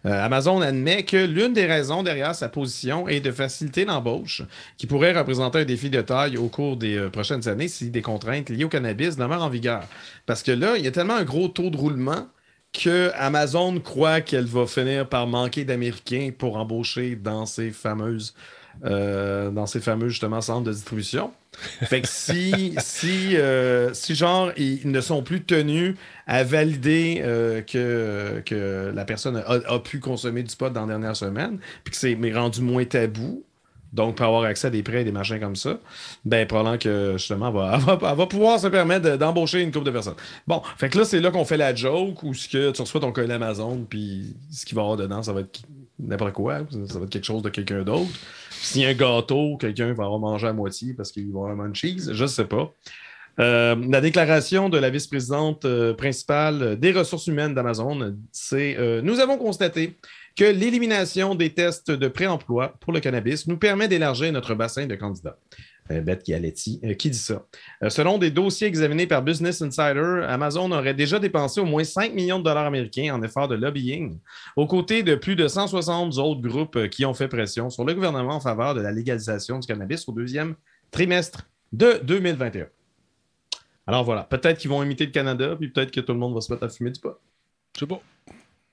Amazon admet que l'une des raisons derrière sa position est de faciliter l'embauche, qui pourrait représenter un défi de taille au cours des prochaines années si des contraintes liées au cannabis demeurent en vigueur. Parce que là, il y a tellement un gros taux de roulement que Amazon croit qu'elle va finir par manquer d'Américains pour embaucher dans ces fameuses euh, fameux justement centres de distribution. Fait que si si euh, si genre ils ne sont plus tenus à valider euh, que, la personne a, pu consommer du pot dans la dernière semaine, puis que c'est rendu moins tabou, donc, pour avoir accès à des prêts et des machins comme ça, ben, probablement que justement, elle va, pouvoir se permettre d'embaucher une couple de personnes. Bon, fait que là, c'est là qu'on fait la joke où ce que tu reçois ton colis Amazon, puis ce qu'il va y avoir dedans, ça va être n'importe quoi, ça va être quelque chose de quelqu'un d'autre. S'il y a un gâteau, quelqu'un va avoir mangé à moitié parce qu'il va avoir un munchies, je ne sais pas. Euh, la déclaration de la vice-présidente euh, principale des ressources humaines d'Amazon, c'est euh, Nous avons constaté que l'élimination des tests de pré-emploi pour le cannabis nous permet d'élargir notre bassin de candidats. Euh, Beth Galetti, euh, qui dit ça. Euh, selon des dossiers examinés par Business Insider, Amazon aurait déjà dépensé au moins 5 millions de dollars américains en efforts de lobbying, aux côtés de plus de 160 autres groupes qui ont fait pression sur le gouvernement en faveur de la légalisation du cannabis au deuxième trimestre de 2021. Alors voilà, peut-être qu'ils vont imiter le Canada, puis peut-être que tout le monde va se mettre à fumer du pot. C'est bon.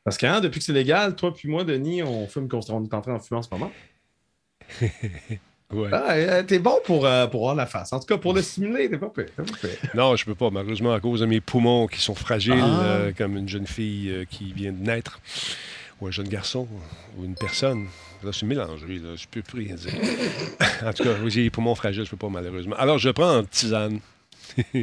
Parce que hein, depuis que c'est légal, toi puis moi, Denis, on fume qu'on on est en train de fumer en ce moment. ouais. Ah, euh, t'es bon pour, euh, pour avoir la face. En tout cas, pour le stimuler, t'es pas prêt. Non, je peux pas, malheureusement, à cause de mes poumons qui sont fragiles, ah. euh, comme une jeune fille qui vient de naître. ou un jeune garçon, ou une personne. Là, je suis mélangé, là. je peux plus rien dire. en tout cas, j'ai pour mon fragile, je peux pas malheureusement. Alors, je prends en tisane.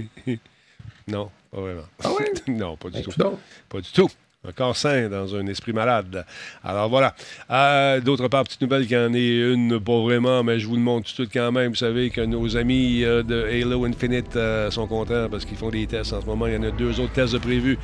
non, pas vraiment. Ah oui? non, pas du Ben, tout. Pas du tout. Un corps sain dans un esprit malade. Alors voilà. Euh, D'autre part, petite nouvelle qu'il y en ait une, pas vraiment, mais je vous le montre tout de suite quand même. Vous savez que nos amis euh, de Halo Infinite euh, sont contents parce qu'ils font des tests en ce moment. Il y en a deux autres tests prévus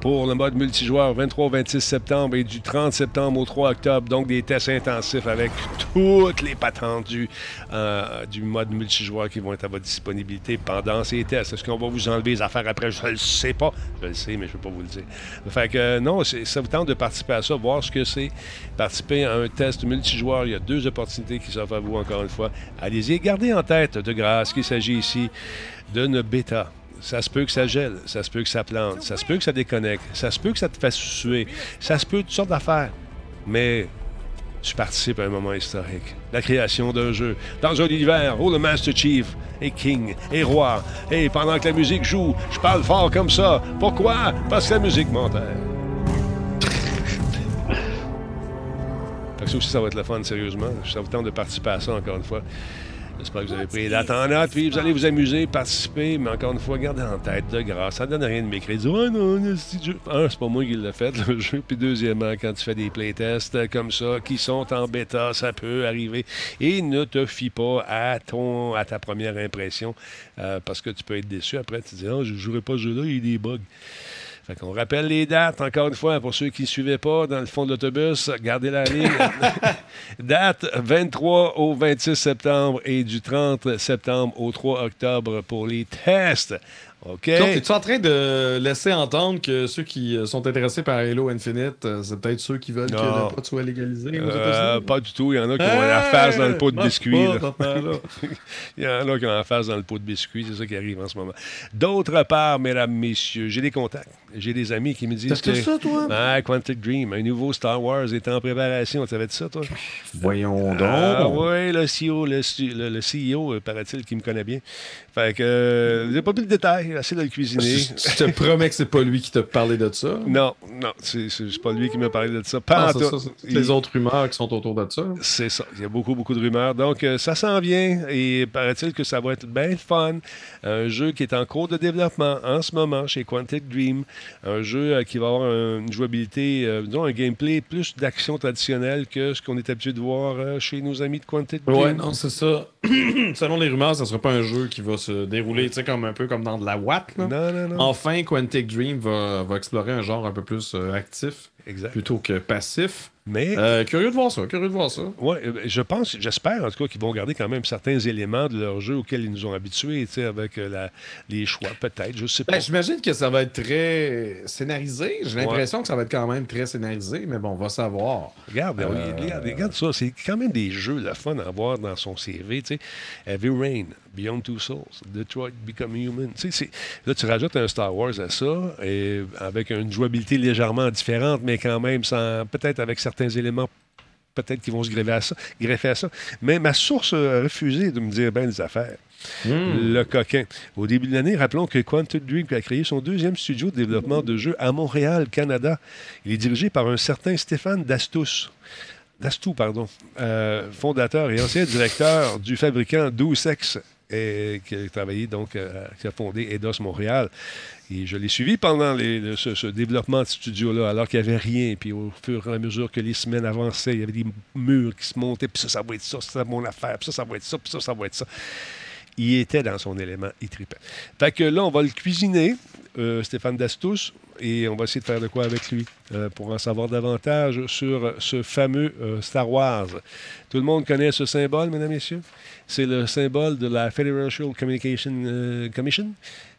pour le mode multijoueur 23 au 26 septembre et du 30 septembre au 3 octobre. Donc des tests intensifs avec toutes les patentes du, euh, du mode multijoueur qui vont être à votre disponibilité pendant ces tests. Est-ce qu'on va vous enlever les affaires après? Je ne le sais pas. Je le sais, mais je ne peux pas vous le dire. Fait euh, non, ça vous tente de participer à ça, voir ce que c'est. Participer à un test multijoueur. Il y a deux opportunités qui s'offrent à vous, encore une fois. Allez-y. Gardez en tête, de grâce, qu'il s'agit ici d'une bêta. Ça se peut que ça gèle, ça se peut que ça plante, ça se peut que ça déconnecte, ça se peut que ça te fasse suer, ça se peut toutes sortes d'affaires. Mais tu participes à un moment historique. La création d'un jeu dans un univers où le Master Chief est king et roi. Et pendant que la musique joue, je parle fort comme ça. Pourquoi? Parce que la musique m'enterre. Ça aussi, ça va être le fun, sérieusement. Ça vous tente de participer à ça, encore une fois. J'espère que vous avez pris en note, puis vous allez vous amuser, participer, mais encore une fois, gardez en tête de grâce. Ça ne donne rien de m'écrire. Dire, oh non. Un, c'est pas moi qui l'ai fait, le jeu. Puis deuxièmement, quand tu fais des playtests euh, comme ça, qui sont en bêta, ça peut arriver. Et ne te fie pas à, ton, à ta première impression, euh, parce que tu peux être déçu. Après, tu te dis, oh, je ne jouerai pas ce jeu-là, il y a des bugs. Fait qu'on rappelle les dates, encore une fois, pour ceux qui ne suivaient pas dans le fond de l'autobus, gardez la ligne. Date 23 au 26 septembre et du 30 septembre au 3 octobre pour les tests. OK? Donc, es-tu en train de laisser entendre que ceux qui euh, sont intéressés par Halo Infinite, euh, c'est peut-être ceux qui veulent Non. que le pot soit légalisé aux Euh, États-Unis? pas du tout. Il y en a qui ont la face dans le pot de Marche biscuits. pas, là. cette affaire-là. Il y en a qui ont la face dans le pot de biscuits. C'est ça qui arrive en ce moment. D'autre part, mesdames, messieurs, j'ai des contacts. J'ai des amis qui me disent T'as que... fait ça, toi? Ah, Quantic Dream, un nouveau Star Wars est en préparation. Tu savais de ça, toi? Voyons donc. Ah oui, le CEO, le, le- le CEO, euh, paraît-il, qui me connaît bien. Fait que, euh, j'ai pas plus de détails, assez de le cuisiner. Je te promets que c'est pas lui qui t'a parlé de ça. Non, non, c'est pas lui qui m'a parlé de ça. Pas ça, les autres rumeurs qui sont autour de ça. C'est ça. Il y a beaucoup, beaucoup de rumeurs. Donc, euh, ça s'en vient et paraît-il que ça va être bien fun. Un jeu qui est en cours de développement en ce moment chez Quantic Dream. Un jeu euh, qui va avoir un- une jouabilité, euh, disons, un gameplay plus d'action traditionnelle que ce qu'on est habitué de voir chez nos amis de Quantic Dream. Ouais, non, c'est ça. Selon les rumeurs, ça sera pas un jeu qui va se dérouler, tu sais, comme un peu comme dans de la Watt. là. Non, non, non. Enfin, Quantic Dream va, va explorer un genre un peu plus euh, actif Exact. plutôt que passif. Mais Euh, curieux de voir ça, curieux de voir ça. Oui, je pense, j'espère en tout cas qu'ils vont garder quand même certains éléments de leur jeu auxquels ils nous ont habitués, tu sais, avec euh, la- les choix, peut-être, je sais pas. Ben, J'imagine que ça va être très scénarisé. J'ai l'impression que ça va être quand même très scénarisé, mais bon, on va savoir. Regarde, Euh, regarde, regarde ça, c'est quand même des jeux, le fun à voir dans son CV, tu sais. Heavy Rain, Beyond Two Souls, Detroit Become Human. Là, tu rajoutes un Star Wars à ça, et avec une jouabilité légèrement différente, mais quand même, sans peut-être avec certains éléments peut-être qu'ils vont se greffer à ça. greffer à ça. Mais ma source a refusé de me dire bien des affaires. Hmm. Le coquin. Au début de l'année, rappelons que Quantum Dream a créé son deuxième studio de développement de jeux à Montréal, Canada. Il est dirigé par un certain Stéphane Dastus. Dastou, pardon, euh, fondateur et ancien directeur du fabricant Doucex, et qui a travaillé donc, euh, qui a fondé Eidos Montréal. Et je l'ai suivi pendant ce, développement de studio-là, alors qu'il n'y avait rien. Puis au fur et à mesure que les semaines avançaient, il y avait des murs qui se montaient, puis ça, ça va être ça, ça, c'est mon affaire, puis ça, ça va être ça, puis ça, ça va être ça. Il était dans son élément, il tripait. Fait que là, on va le cuisiner, euh, Stéphane Dastus, et on va essayer de faire de quoi avec lui euh, pour en savoir davantage sur ce fameux euh, Star Wars. Tout le monde connaît ce symbole, mesdames messieurs? C'est le symbole de la Federal Communication euh, Commission.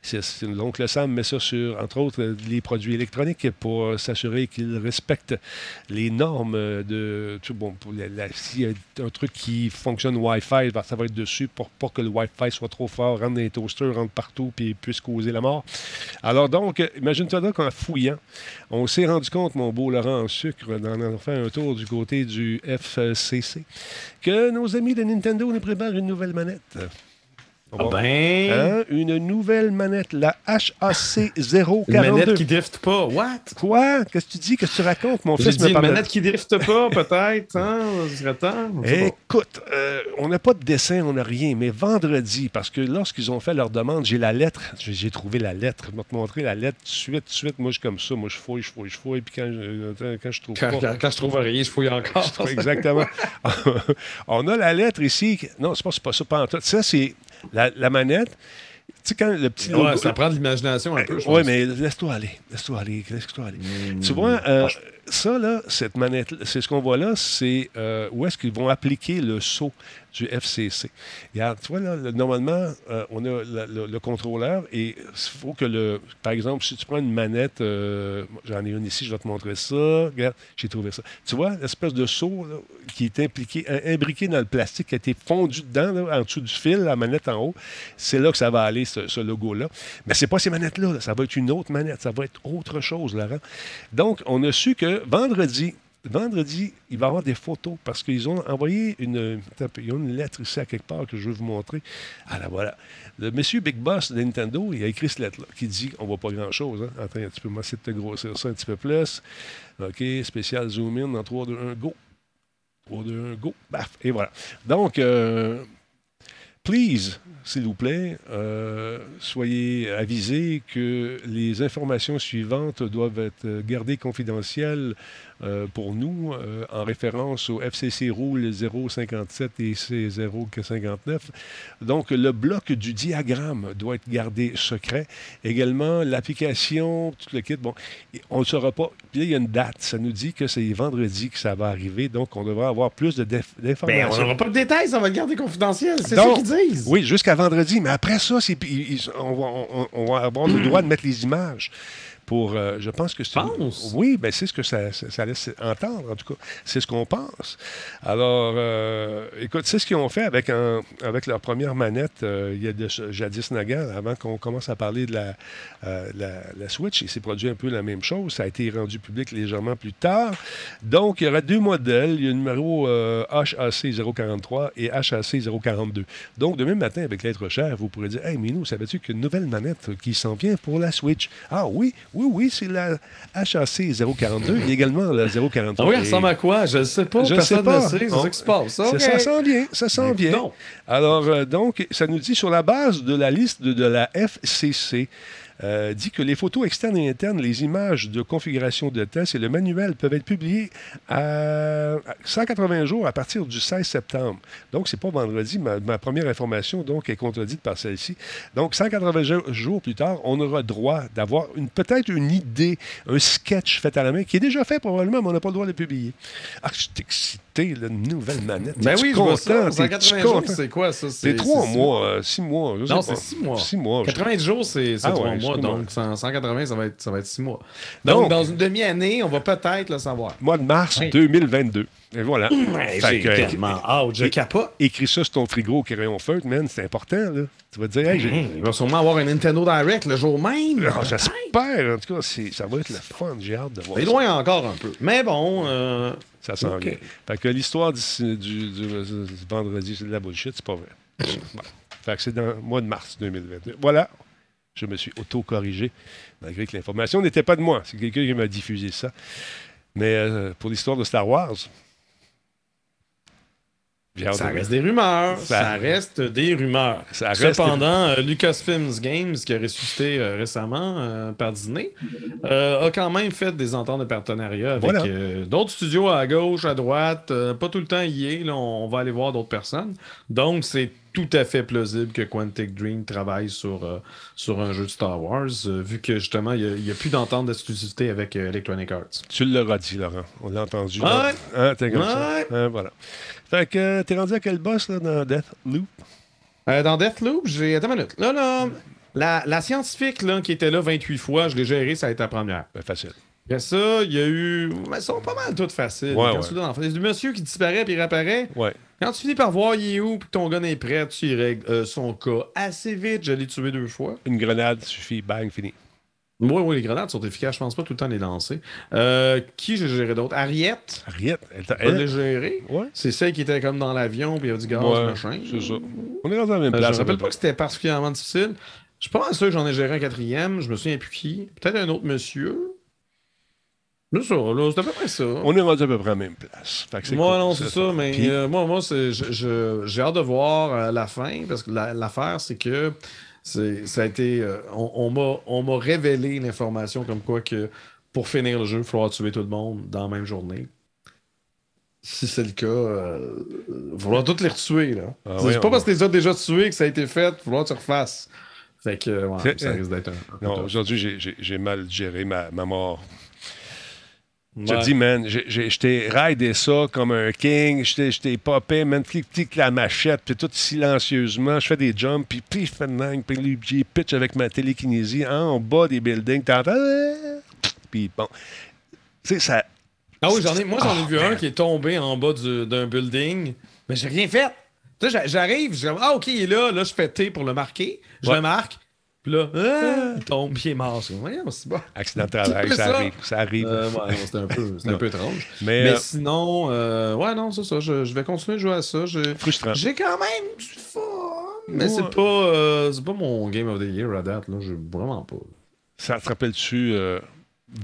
C'est- l'oncle Sam met ça sur, entre autres, les produits électroniques pour s'assurer qu'ils respectent les normes euh, de. tu- Bon, s'il y a un truc qui fonctionne Wi-Fi, ben, ça va être dessus pour pas que le Wi-Fi soit trop fort, rentre dans les toasters, rentre partout puis puisse causer la mort. Alors donc, imagine-toi donc qu'en fouillant, on s'est rendu compte, mon beau Laurent en sucre, en allant faire un tour du côté du FCC, que nos amis de Nintendo nous préparent une nouvelle manette. On va- ben. Hein? Une nouvelle manette, la HAC 042. Une manette qui drifte pas. What? Quoi? Qu'est-ce que tu dis? Qu'est-ce que tu racontes? Mon fils dit me une manette qui drifte pas, peut-être. Hein? Temps. Écoute, euh, on n'a pas de dessin, on n'a rien, mais vendredi, parce que lorsqu'ils ont fait leur demande, j'ai la lettre, j'ai trouvé la lettre, je vais te montrer la lettre suite, suite, moi je suis comme ça, moi je fouille, je fouille, je fouille, puis quand je, quand je trouve Quand, pas... quand- quand je trouve rien, je fouille encore. Exactement. on a la lettre ici, non, c'est pas, c'est pas ça, pas en tout. Ça, c'est la, la manette. Tu sais, quand le petit logo... Ouais, ça prend de l'imagination un peu. Oui, mais laisse-toi aller. Laisse-toi aller. Laisse-toi aller. Tu vois, euh, ça, là, cette manette, c'est ce qu'on voit là, c'est euh, où est-ce qu'ils vont appliquer le saut du FCC. Regarde, tu vois, là, le- normalement, euh, on a le, le contrôleur et il faut que le. Par exemple, si tu prends une manette, euh, j'en ai une ici, je vais te montrer ça. Regarde, j'ai trouvé ça. Tu vois, l'espèce de là, qui est impliqué, im- imbriqué dans le plastique, qui a été fondu dedans, là, en dessous du fil, la manette en haut, c'est là que ça va aller, ce, logo-là. Mais c'est pas ces manettes-là, là. ça va être une autre manette, ça va être autre chose, Laurent. Donc, on a su que vendredi, vendredi, il va y avoir des photos parce qu'ils ont envoyé une, ils ont une lettre ici à quelque part que je vais vous montrer. Ah là, voilà. Le monsieur Big Boss de Nintendo, il a écrit cette lettre-là qui dit on voit pas grand-chose. Hein? Attends, tu peux m'essayer de te grossir ça un petit peu plus. OK, spécial zoom in en 3, 2, 1, go. 3, 2, 1, go. Baf. Et voilà. Donc, euh, please, s'il vous plaît, euh, soyez avisés que les informations suivantes doivent être gardées confidentielles euh, pour nous euh, en référence au FCC Rule 057 et C059. Donc, le bloc du diagramme doit être gardé secret. Également, l'application, tout le kit, bon, on ne saura pas. Puis là, il y a une date. Ça nous dit que c'est vendredi que ça va arriver. Donc, on devrait avoir plus de déf- Ben, d'informations. on n'aura pas de détails, ça va le garder confidentiel. C'est ça qu'ils disent. Oui, jusqu'à vendredi. Mais après ça, c'est- ils- ils- on, va, on- on va avoir le droit de mettre les images. Pour, euh, je pense que c'est. Oui, ben c'est ce que ça, ça- ça laisse entendre, en tout cas. C'est ce qu'on pense. Alors, euh, écoute, c'est ce qu'ils ont fait avec, un, avec leur première manette euh, il y a de, jadis naguère, avant qu'on commence à parler de la, la, la Switch. Il s'est produit un peu la même chose. Ça a été rendu public légèrement plus tard. Donc, il y aura deux modèles. Il y a le numéro HAC 043 et HAC 042. Donc, demain matin, avec l'être cher, vous pourrez dire Hey, Minou, savais-tu qu'il y a une nouvelle manette qui s'en vient pour la Switch Ah oui, oui, oui, c'est la HAC 042 et également la 043. Ah oui, elle ressemble à quoi? Je ne sais pas. je Personne sais pas. ne sait. C'est ça qui se passe. Ça, s'en vient, ça s'en vient. Alors, euh, donc, ça nous dit sur la base de la liste de, de la FCC, euh, dit que les photos externes et internes, les images de configuration de test et le manuel peuvent être publiés à 180 jours à partir du 16 septembre. Donc, c'est pas vendredi. Ma, première information, donc, est contredite par celle-ci. Donc, 180 jo- jours plus tard, on aura droit d'avoir peut-être une idée, un sketch fait à la main, qui est déjà fait probablement, mais on n'a pas le droit de le publier. Ah, je suis excité, la nouvelle manette. Ben oui, je vois content? ça. T'es-tu 180 jours, content? c'est quoi ça? C'est trois mois, euh, six mois. je sais Non, c'est six mois. Six mois. je- 90 jours, c'est Ah trois ouais, mois. Donc, 100 180, ça va être, ça va être six mois. Donc, Donc- dans une demi-année, on va peut-être le savoir. Mois de mars Oui. 2022. Et voilà. Ouais, Fait j'ai que, tellement hâte, je é- capote. Écris ça sur ton frigo au crayon feutre, man, c'est important, là. Tu vas te dire, hey, j'ai- Hum, Il va sûrement avoir un Nintendo Direct le jour même. Ah, J'espère, en tout cas, c'est- ça va être le fun, j'ai hâte de voir C'est ça. loin encore un peu. Mais bon, euh, Ça s'en Ok. vient. Fait que l'histoire du, du- du- du vendredi, c'est de la bullshit, c'est pas vrai. Bon. Fait que c'est dans le mois de mars 2022. Voilà. Je me suis auto-corrigé, malgré que l'information n'était pas de moi. C'est quelqu'un qui m'a diffusé ça. Mais euh, pour l'histoire de Star Wars, ça reste des rumeurs. Ça- Ça, reste des rumeurs. Ça reste- Cependant, euh, Lucasfilms Games, qui a ressuscité euh, récemment euh, par Disney, euh, a quand même fait des ententes de partenariat avec Voilà. euh, d'autres studios à gauche, à droite. euh, pas tout le temps y est. Là, on, on va aller voir d'autres personnes. Donc, c'est tout à fait plausible que Quantic Dream travaille sur, euh, sur un jeu de Star Wars, euh, vu que justement, il n'y a, plus d'entente d'exclusivité avec euh, Electronic Arts. Tu l'auras dit, Laurent. On l'a entendu. Ouais? Hein, t'es comme ça. Ouais. Hein, voilà. Fait que t'es rendu à quel boss là, dans Deathloop? Dans Deathloop, j'ai. Attends une minute. Là, là, la, la scientifique là, qui était là 28 fois, je l'ai gérée, ça a été la première. Ben, facile. Après ça, il y a eu. Mais elles sont pas mal toutes faciles. Ouais, ouais. du monsieur qui disparaît puis réapparaît. Ouais. Quand tu finis par voir il est où puis que ton gun est prêt, tu y règles euh, son cas assez vite. Je l'ai tué deux fois. Une grenade suffit, bang, fini. Oui, oui, les grenades sont efficaces. Je pense pas tout le temps les lancer. Euh, qui j'ai géré d'autre? Ariette. Ariette, elle. Elle l'a géré. Ouais. C'est celle qui était comme dans l'avion, puis il y a du gaz, Ouais, machin. c'est ça. On est dans la même Euh, place. je me rappelle pas que c'était particulièrement difficile. Je suis pas mal sûr que j'en ai géré un quatrième. Je me souviens plus qui. Peut-être un autre monsieur. C'est ça, là, c'est à peu près ça. On est rendu à peu près à la même place. Moi, cool, non, c'est ça, mais Puis- euh, moi, moi c'est- je- je- j'ai hâte de voir euh, la fin, parce que la- l'affaire, c'est que c'est- ça a été. euh, on on m'a on m'a révélé l'information comme quoi que pour finir le jeu, il falloir tuer tout le monde dans la même journée. Si c'est le cas, il falloir tous les retuer. là. Ah c'est oui, pas on- parce que les as déjà tués que ça a été fait, il falloir que tu refasses. Fait que, ouais, ça risque d'être un. Non, aujourd'hui, j'ai- j'ai j'ai mal géré ma, ma mort. Je te dis, man, je t'ai raidé ça comme un king. Je t'ai- popé, man, clic, la machette, puis tout silencieusement. Je fais des jumps, puis puis je fais de puis j'ai pitch avec ma télékinésie en bas des buildings. T'entends? Puis bon. Tu sais, ça. Ah oui, j'en ai, moi j'en ai Ah, vu un qui est tombé en bas du- d'un building, mais j'ai rien fait. Tu sais, j'a- j'arrive, je dis, ah ok, il est là, là je fais T pour le marquer, je Ouais. le marque, puis là, ah, il tombe, puis il est mort. Je Voyons, c'est bon. Accident de travail, C'est ça, arrive. Ça arrive. Euh, ouais, c'était un peu, c'était un peu étrange. Mais, Mais, euh, sinon, euh, ouais, non, c'est ça. Je, je vais continuer de jouer à ça. J'ai- Frustrant. J'ai quand même du fun. Mais Ouais. c'est pas, euh, c'est pas mon Game of the Year à date. Là. Je, vraiment pas. Ça te rappelle-tu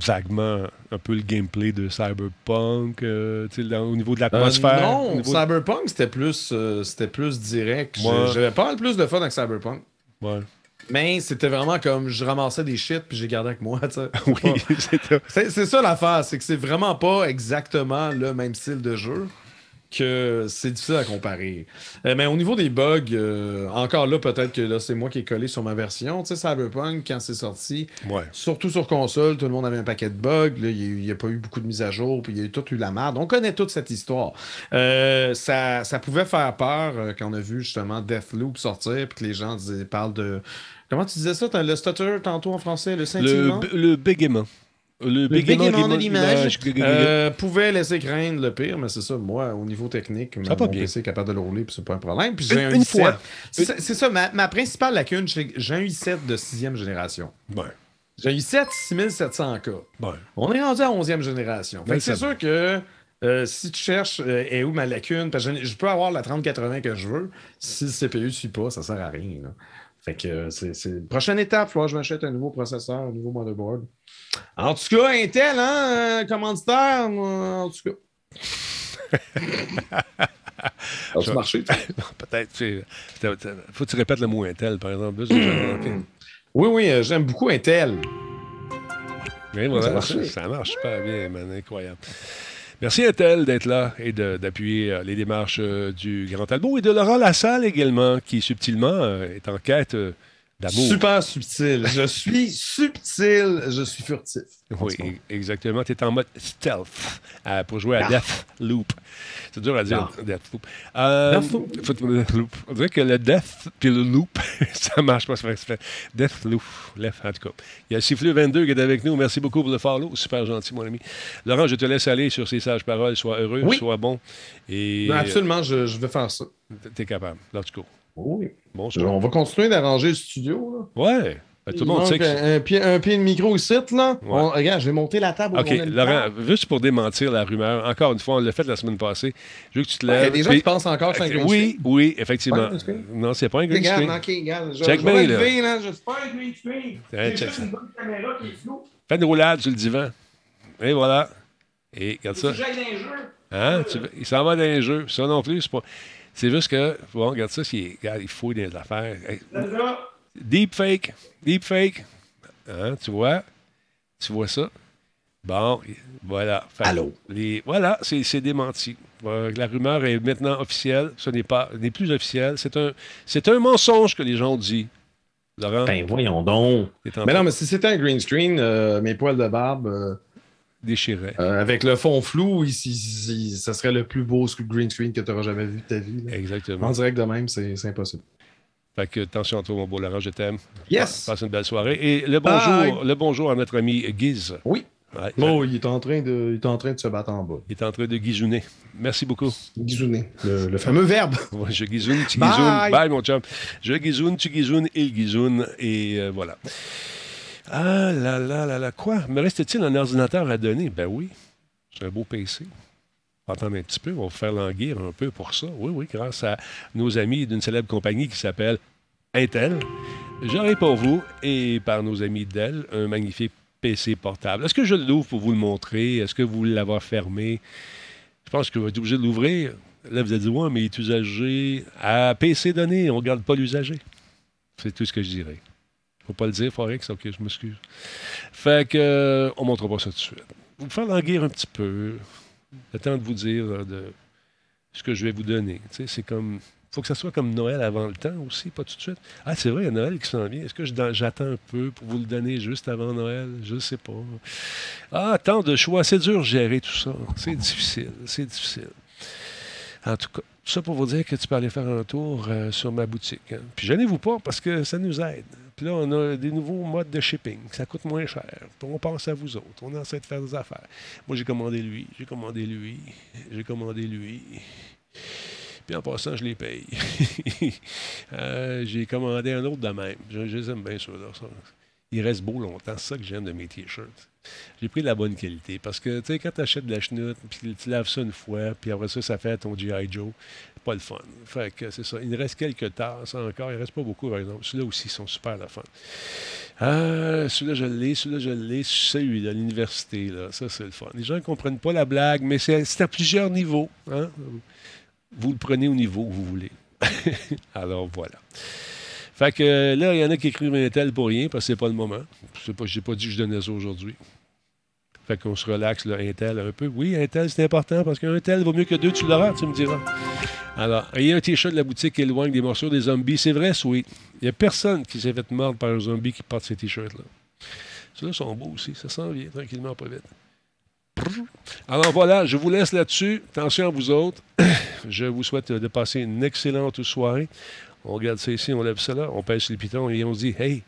vaguement un peu le gameplay de Cyberpunk euh, dans- au niveau de Euh, l'atmosphère? non, Cyberpunk, c'était plus, euh, c'était plus direct. Ouais. J'avais pas mal plus de fun avec Cyberpunk. Ouais. Mais c'était vraiment comme je ramassais des shit puis j'ai gardé avec moi. tu sais. Oui, c'est ça l'affaire, c'est que c'est vraiment pas exactement le même style de jeu que c'est difficile à comparer. Euh, mais au niveau des bugs, euh, encore là, peut-être que là, c'est moi qui ai collé sur ma version. Tu sais, Cyberpunk, quand c'est sorti, Ouais. surtout sur console, tout le monde avait un paquet de bugs. Il n'y a, pas eu beaucoup de mises à jour, puis il y a eu tout eu la merde. On connaît toute cette histoire. Euh, ça, ça pouvait faire peur quand on a vu justement Deathloop sortir, puis que les gens disaient- parlent de. Comment tu disais ça? Le stutter tantôt en français, le Le, scintillement? b- le bégaiement. Le, bégaiement de l'image. euh, pouvait laisser craindre le pire, mais c'est ça, moi, au niveau technique, Ça mon bien. PC est capable de le rouler, puis c'est pas un problème. Puis j'ai Une- un une i7. fois. C'est ça- ma, ma principale lacune, c'est que j'ai un i7 de sixième génération. Ouais. J'ai un i7 6700K. Ouais. On est rendu à 11e génération. Que c'est sûr que euh, si tu cherches euh, est où ma lacune, parce que je, je peux avoir la 3080 que je veux, si le CPU ne suit pas, ça sert à rien. là. Fait que euh, c'est prochaine étape, faut que je m'achète un nouveau processeur, un nouveau motherboard. En tout cas, Intel, hein, euh, commanditaire, moi, en tout cas. Ça a marché, toi? Peut-être. tu sais, Faut que tu répètes le mot Intel, par exemple. Ok. Oui, oui, euh, j'aime beaucoup Intel. Voilà, Ça marche. ça, ça marche super bien, man, incroyable. Merci Intel d'être là et d'appuyer euh, les démarches euh, du Grand Talbot et de Laurent Lassalle également, qui subtilement euh, est en quête d'amour. Super subtil. Je suis subtil, je suis furtif. Oui, e- exactement. Tu es en mode stealth euh, pour jouer à Ah. Deathloop. C'est dur à dire, Deathloop. Euh, Deathloop. Deathloop. On dirait que le Death puis le Loop, ça marche pas. Ça fait, Deathloop. Left, en tout cas. Il y a Siffleux 22 qui est avec nous. Merci beaucoup pour le follow. Super gentil, mon ami. Laurent, je te laisse aller sur ces sages paroles. Sois heureux, Oui. sois bon. Et Ben, absolument, je, je vais faire ça. Tu es capable. Let's go. Oui. Bon, On va continuer d'arranger le studio. Là. Ouais. Ben, tout le monde sait que. un, pied, un pied de micro ici, là. Ouais. On- regarde, je vais monter la table. OK, Laurent, juste pour démentir la rumeur, encore une fois, on l'a fait la semaine passée. Je veux que tu te Ouais, Il y lèves. a des gens qui pensent encore que c'est un green Oui, oui, effectivement. Non, c'est pas un green Regarde, screen. ok, regarde. Je, Check je vais lever, là. Suis pas un green screen. C'est juste une bonne caméra qui est floue. Fais une roulade sur le divan. Et voilà. Et regarde ça. Hein? Il s'en va dans les jeux. Ça non plus, c'est pas. C'est juste que, bon, regarde ça, c'est- regarde, il fouille dans les affaires. Hey, Deepfake. Deepfake. Hein, tu vois? Tu vois ça? Bon, voilà. Fait- Allô? les- voilà, c'est c'est démenti. Euh, La rumeur est maintenant officielle. Ce n'est pas, n'est plus officiel. C'est un, c'est un mensonge que les gens ont dit. Laurent? Ben voyons donc. Mais non, mais si c'était un green screen, euh, mes poils de barbe, euh, déchirer. euh, avec le fond flou, ici, ici, ça serait le plus beau green screen que tu auras jamais vu de ta vie. là. Exactement. En direct de même, c'est impossible. Fait que attention à toi, mon beau Laurent, je t'aime. Yes. Passe une belle soirée. Et le Bye. bonjour, le bonjour à notre ami Guiz. Oui. Ouais, Oh, il est, en train de, il est en train de se battre en bas. Il est en train de guisouner. Merci beaucoup. Guisouner, le, le fameux verbe. Ouais, je guisoune, tu Bye. guisounes. Bye, mon chum. Je guisoune, tu guisounes, il guisoune. Et euh, voilà. Ah là là là là, quoi? Me reste-t-il un ordinateur à donner? Ben oui, c'est un beau PC. Attendez un petit peu, on va faire languir un peu pour ça. Oui, oui, grâce à nos amis d'une célèbre compagnie qui s'appelle Intel. J'aurai pour vous et par nos amis Dell un magnifique PC portable. Est-ce que je l'ouvre pour vous le montrer? Est-ce que vous l'avoir fermé? Je pense que vous êtes obligé de l'ouvrir. Là, vous allez dire, ouais, mais il est usagé. À PC donné, on ne regarde pas l'usager. C'est tout ce que je dirais. Faut pas le dire, Forex, ok, je m'excuse. Fait que, euh, on ne montrera pas ça tout de suite. Vous faire languir un petit peu. Le temps de vous dire de ce que je vais vous donner. c'est comme faut que ça soit comme Noël avant le temps aussi, pas tout de suite. Ah, c'est vrai, il y a Noël qui s'en vient. Est-ce que j'attends un peu pour vous le donner juste avant Noël? Je ne sais pas. Ah, tant de choix. C'est dur de gérer tout ça. C'est difficile. C'est difficile. En tout cas, ça pour vous dire que tu peux aller faire un tour euh, sur ma boutique. Hein. Puis gênez-vous pas parce que ça nous aide. Puis là, on a des nouveaux modes de shipping. Ça coûte moins cher. Puis on pense à vous autres. On essaie de faire des affaires. Moi, j'ai commandé lui. J'ai commandé lui. J'ai commandé lui. Puis en passant, je les paye. Euh, j'ai commandé un autre de même. Je, les aime bien ceux-là. Ils restent beaux longtemps. C'est ça que j'aime de mes t-shirts. J'ai pris de la bonne qualité. Parce que, tu sais, quand tu achètes de la chenoute, puis tu laves ça une fois, puis après ça, ça fait ton G.I. Joe, pas le fun. Fait que c'est ça. Il reste quelques tasses encore. Il ne reste pas beaucoup, par exemple. Ceux-là aussi sont super le fun. Ah, celui-là, je l'ai. Celui-là, je l'ai. Celui-là, l'université, là. Ça, c'est le fun. Les gens ne comprennent pas la blague, mais c'est à plusieurs niveaux. Hein? vous le prenez au niveau que vous voulez. Alors voilà. Fait que là, il y en a qui écrivent un tel pour rien parce que c'est pas le moment. Je n'ai pas dit que je donnais ça aujourd'hui. Fait qu'on se relaxe, là, Intel un peu. Oui, Intel, c'est important parce qu'un tel vaut mieux que deux, tu l'auras, tu me diras. Alors, il y a un t-shirt de la boutique éloigne des morceaux des zombies. C'est vrai, oui. Il n'y a personne qui s'est fait mordre par un zombie qui porte ces t-shirts-là. Ceux-là sont beaux aussi. Ça s'en vient tranquillement, pas vite. Alors voilà, je vous laisse là-dessus. Attention à vous autres. Je vous souhaite de passer une excellente soirée. On regarde ça ici, on lève ça là, on pèse les pitons et on se dit Hey,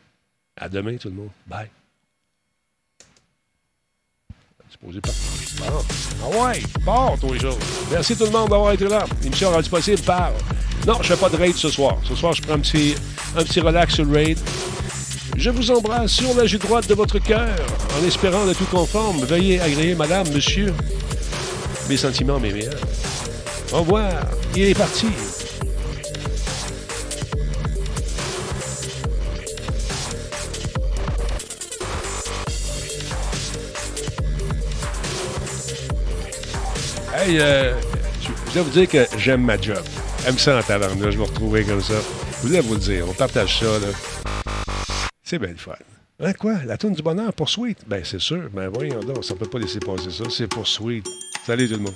à demain tout le monde. Bye. Supposé pas. Ah ouais, bon, tous les jours. Merci tout le monde d'avoir été là. L'émission rendu possible par. Non, je fais pas de raid ce soir. Ce soir, je prends un petit, un petit relax sur le raid. Je vous embrasse sur la joue droite de votre cœur, en espérant de tout conforme. Veuillez agréer, madame, monsieur, mes sentiments, mes meilleurs. Au revoir. Il est parti. Hey, euh, je dois vous dire que j'aime ma job. J'aime ça en là, je me retrouver comme ça. Je voulais vous le dire, on partage ça. C'est bien le fun. Hein, quoi? La tourne du bonheur pour Sweet? Ben, c'est sûr. Ben, voyons donc, ça peut pas laisser passer ça. C'est pour Sweet. Salut tout le monde.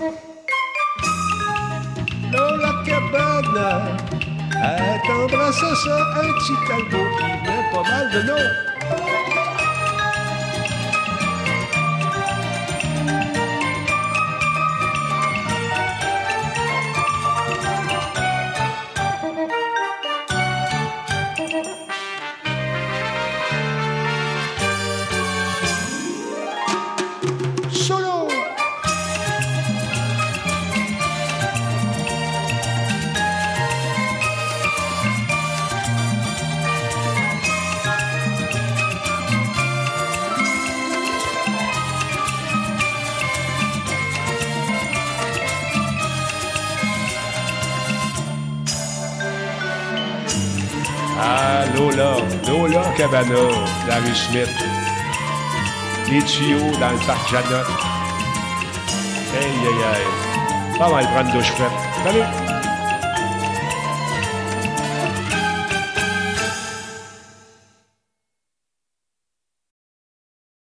ça, un petit talbot qui met pas mal de noms. Cabana, la rue Smith. Les tuyaux dans le parc Janot. Aïe, aïe, aïe. Pas mal prendre douche fraîche. Salut!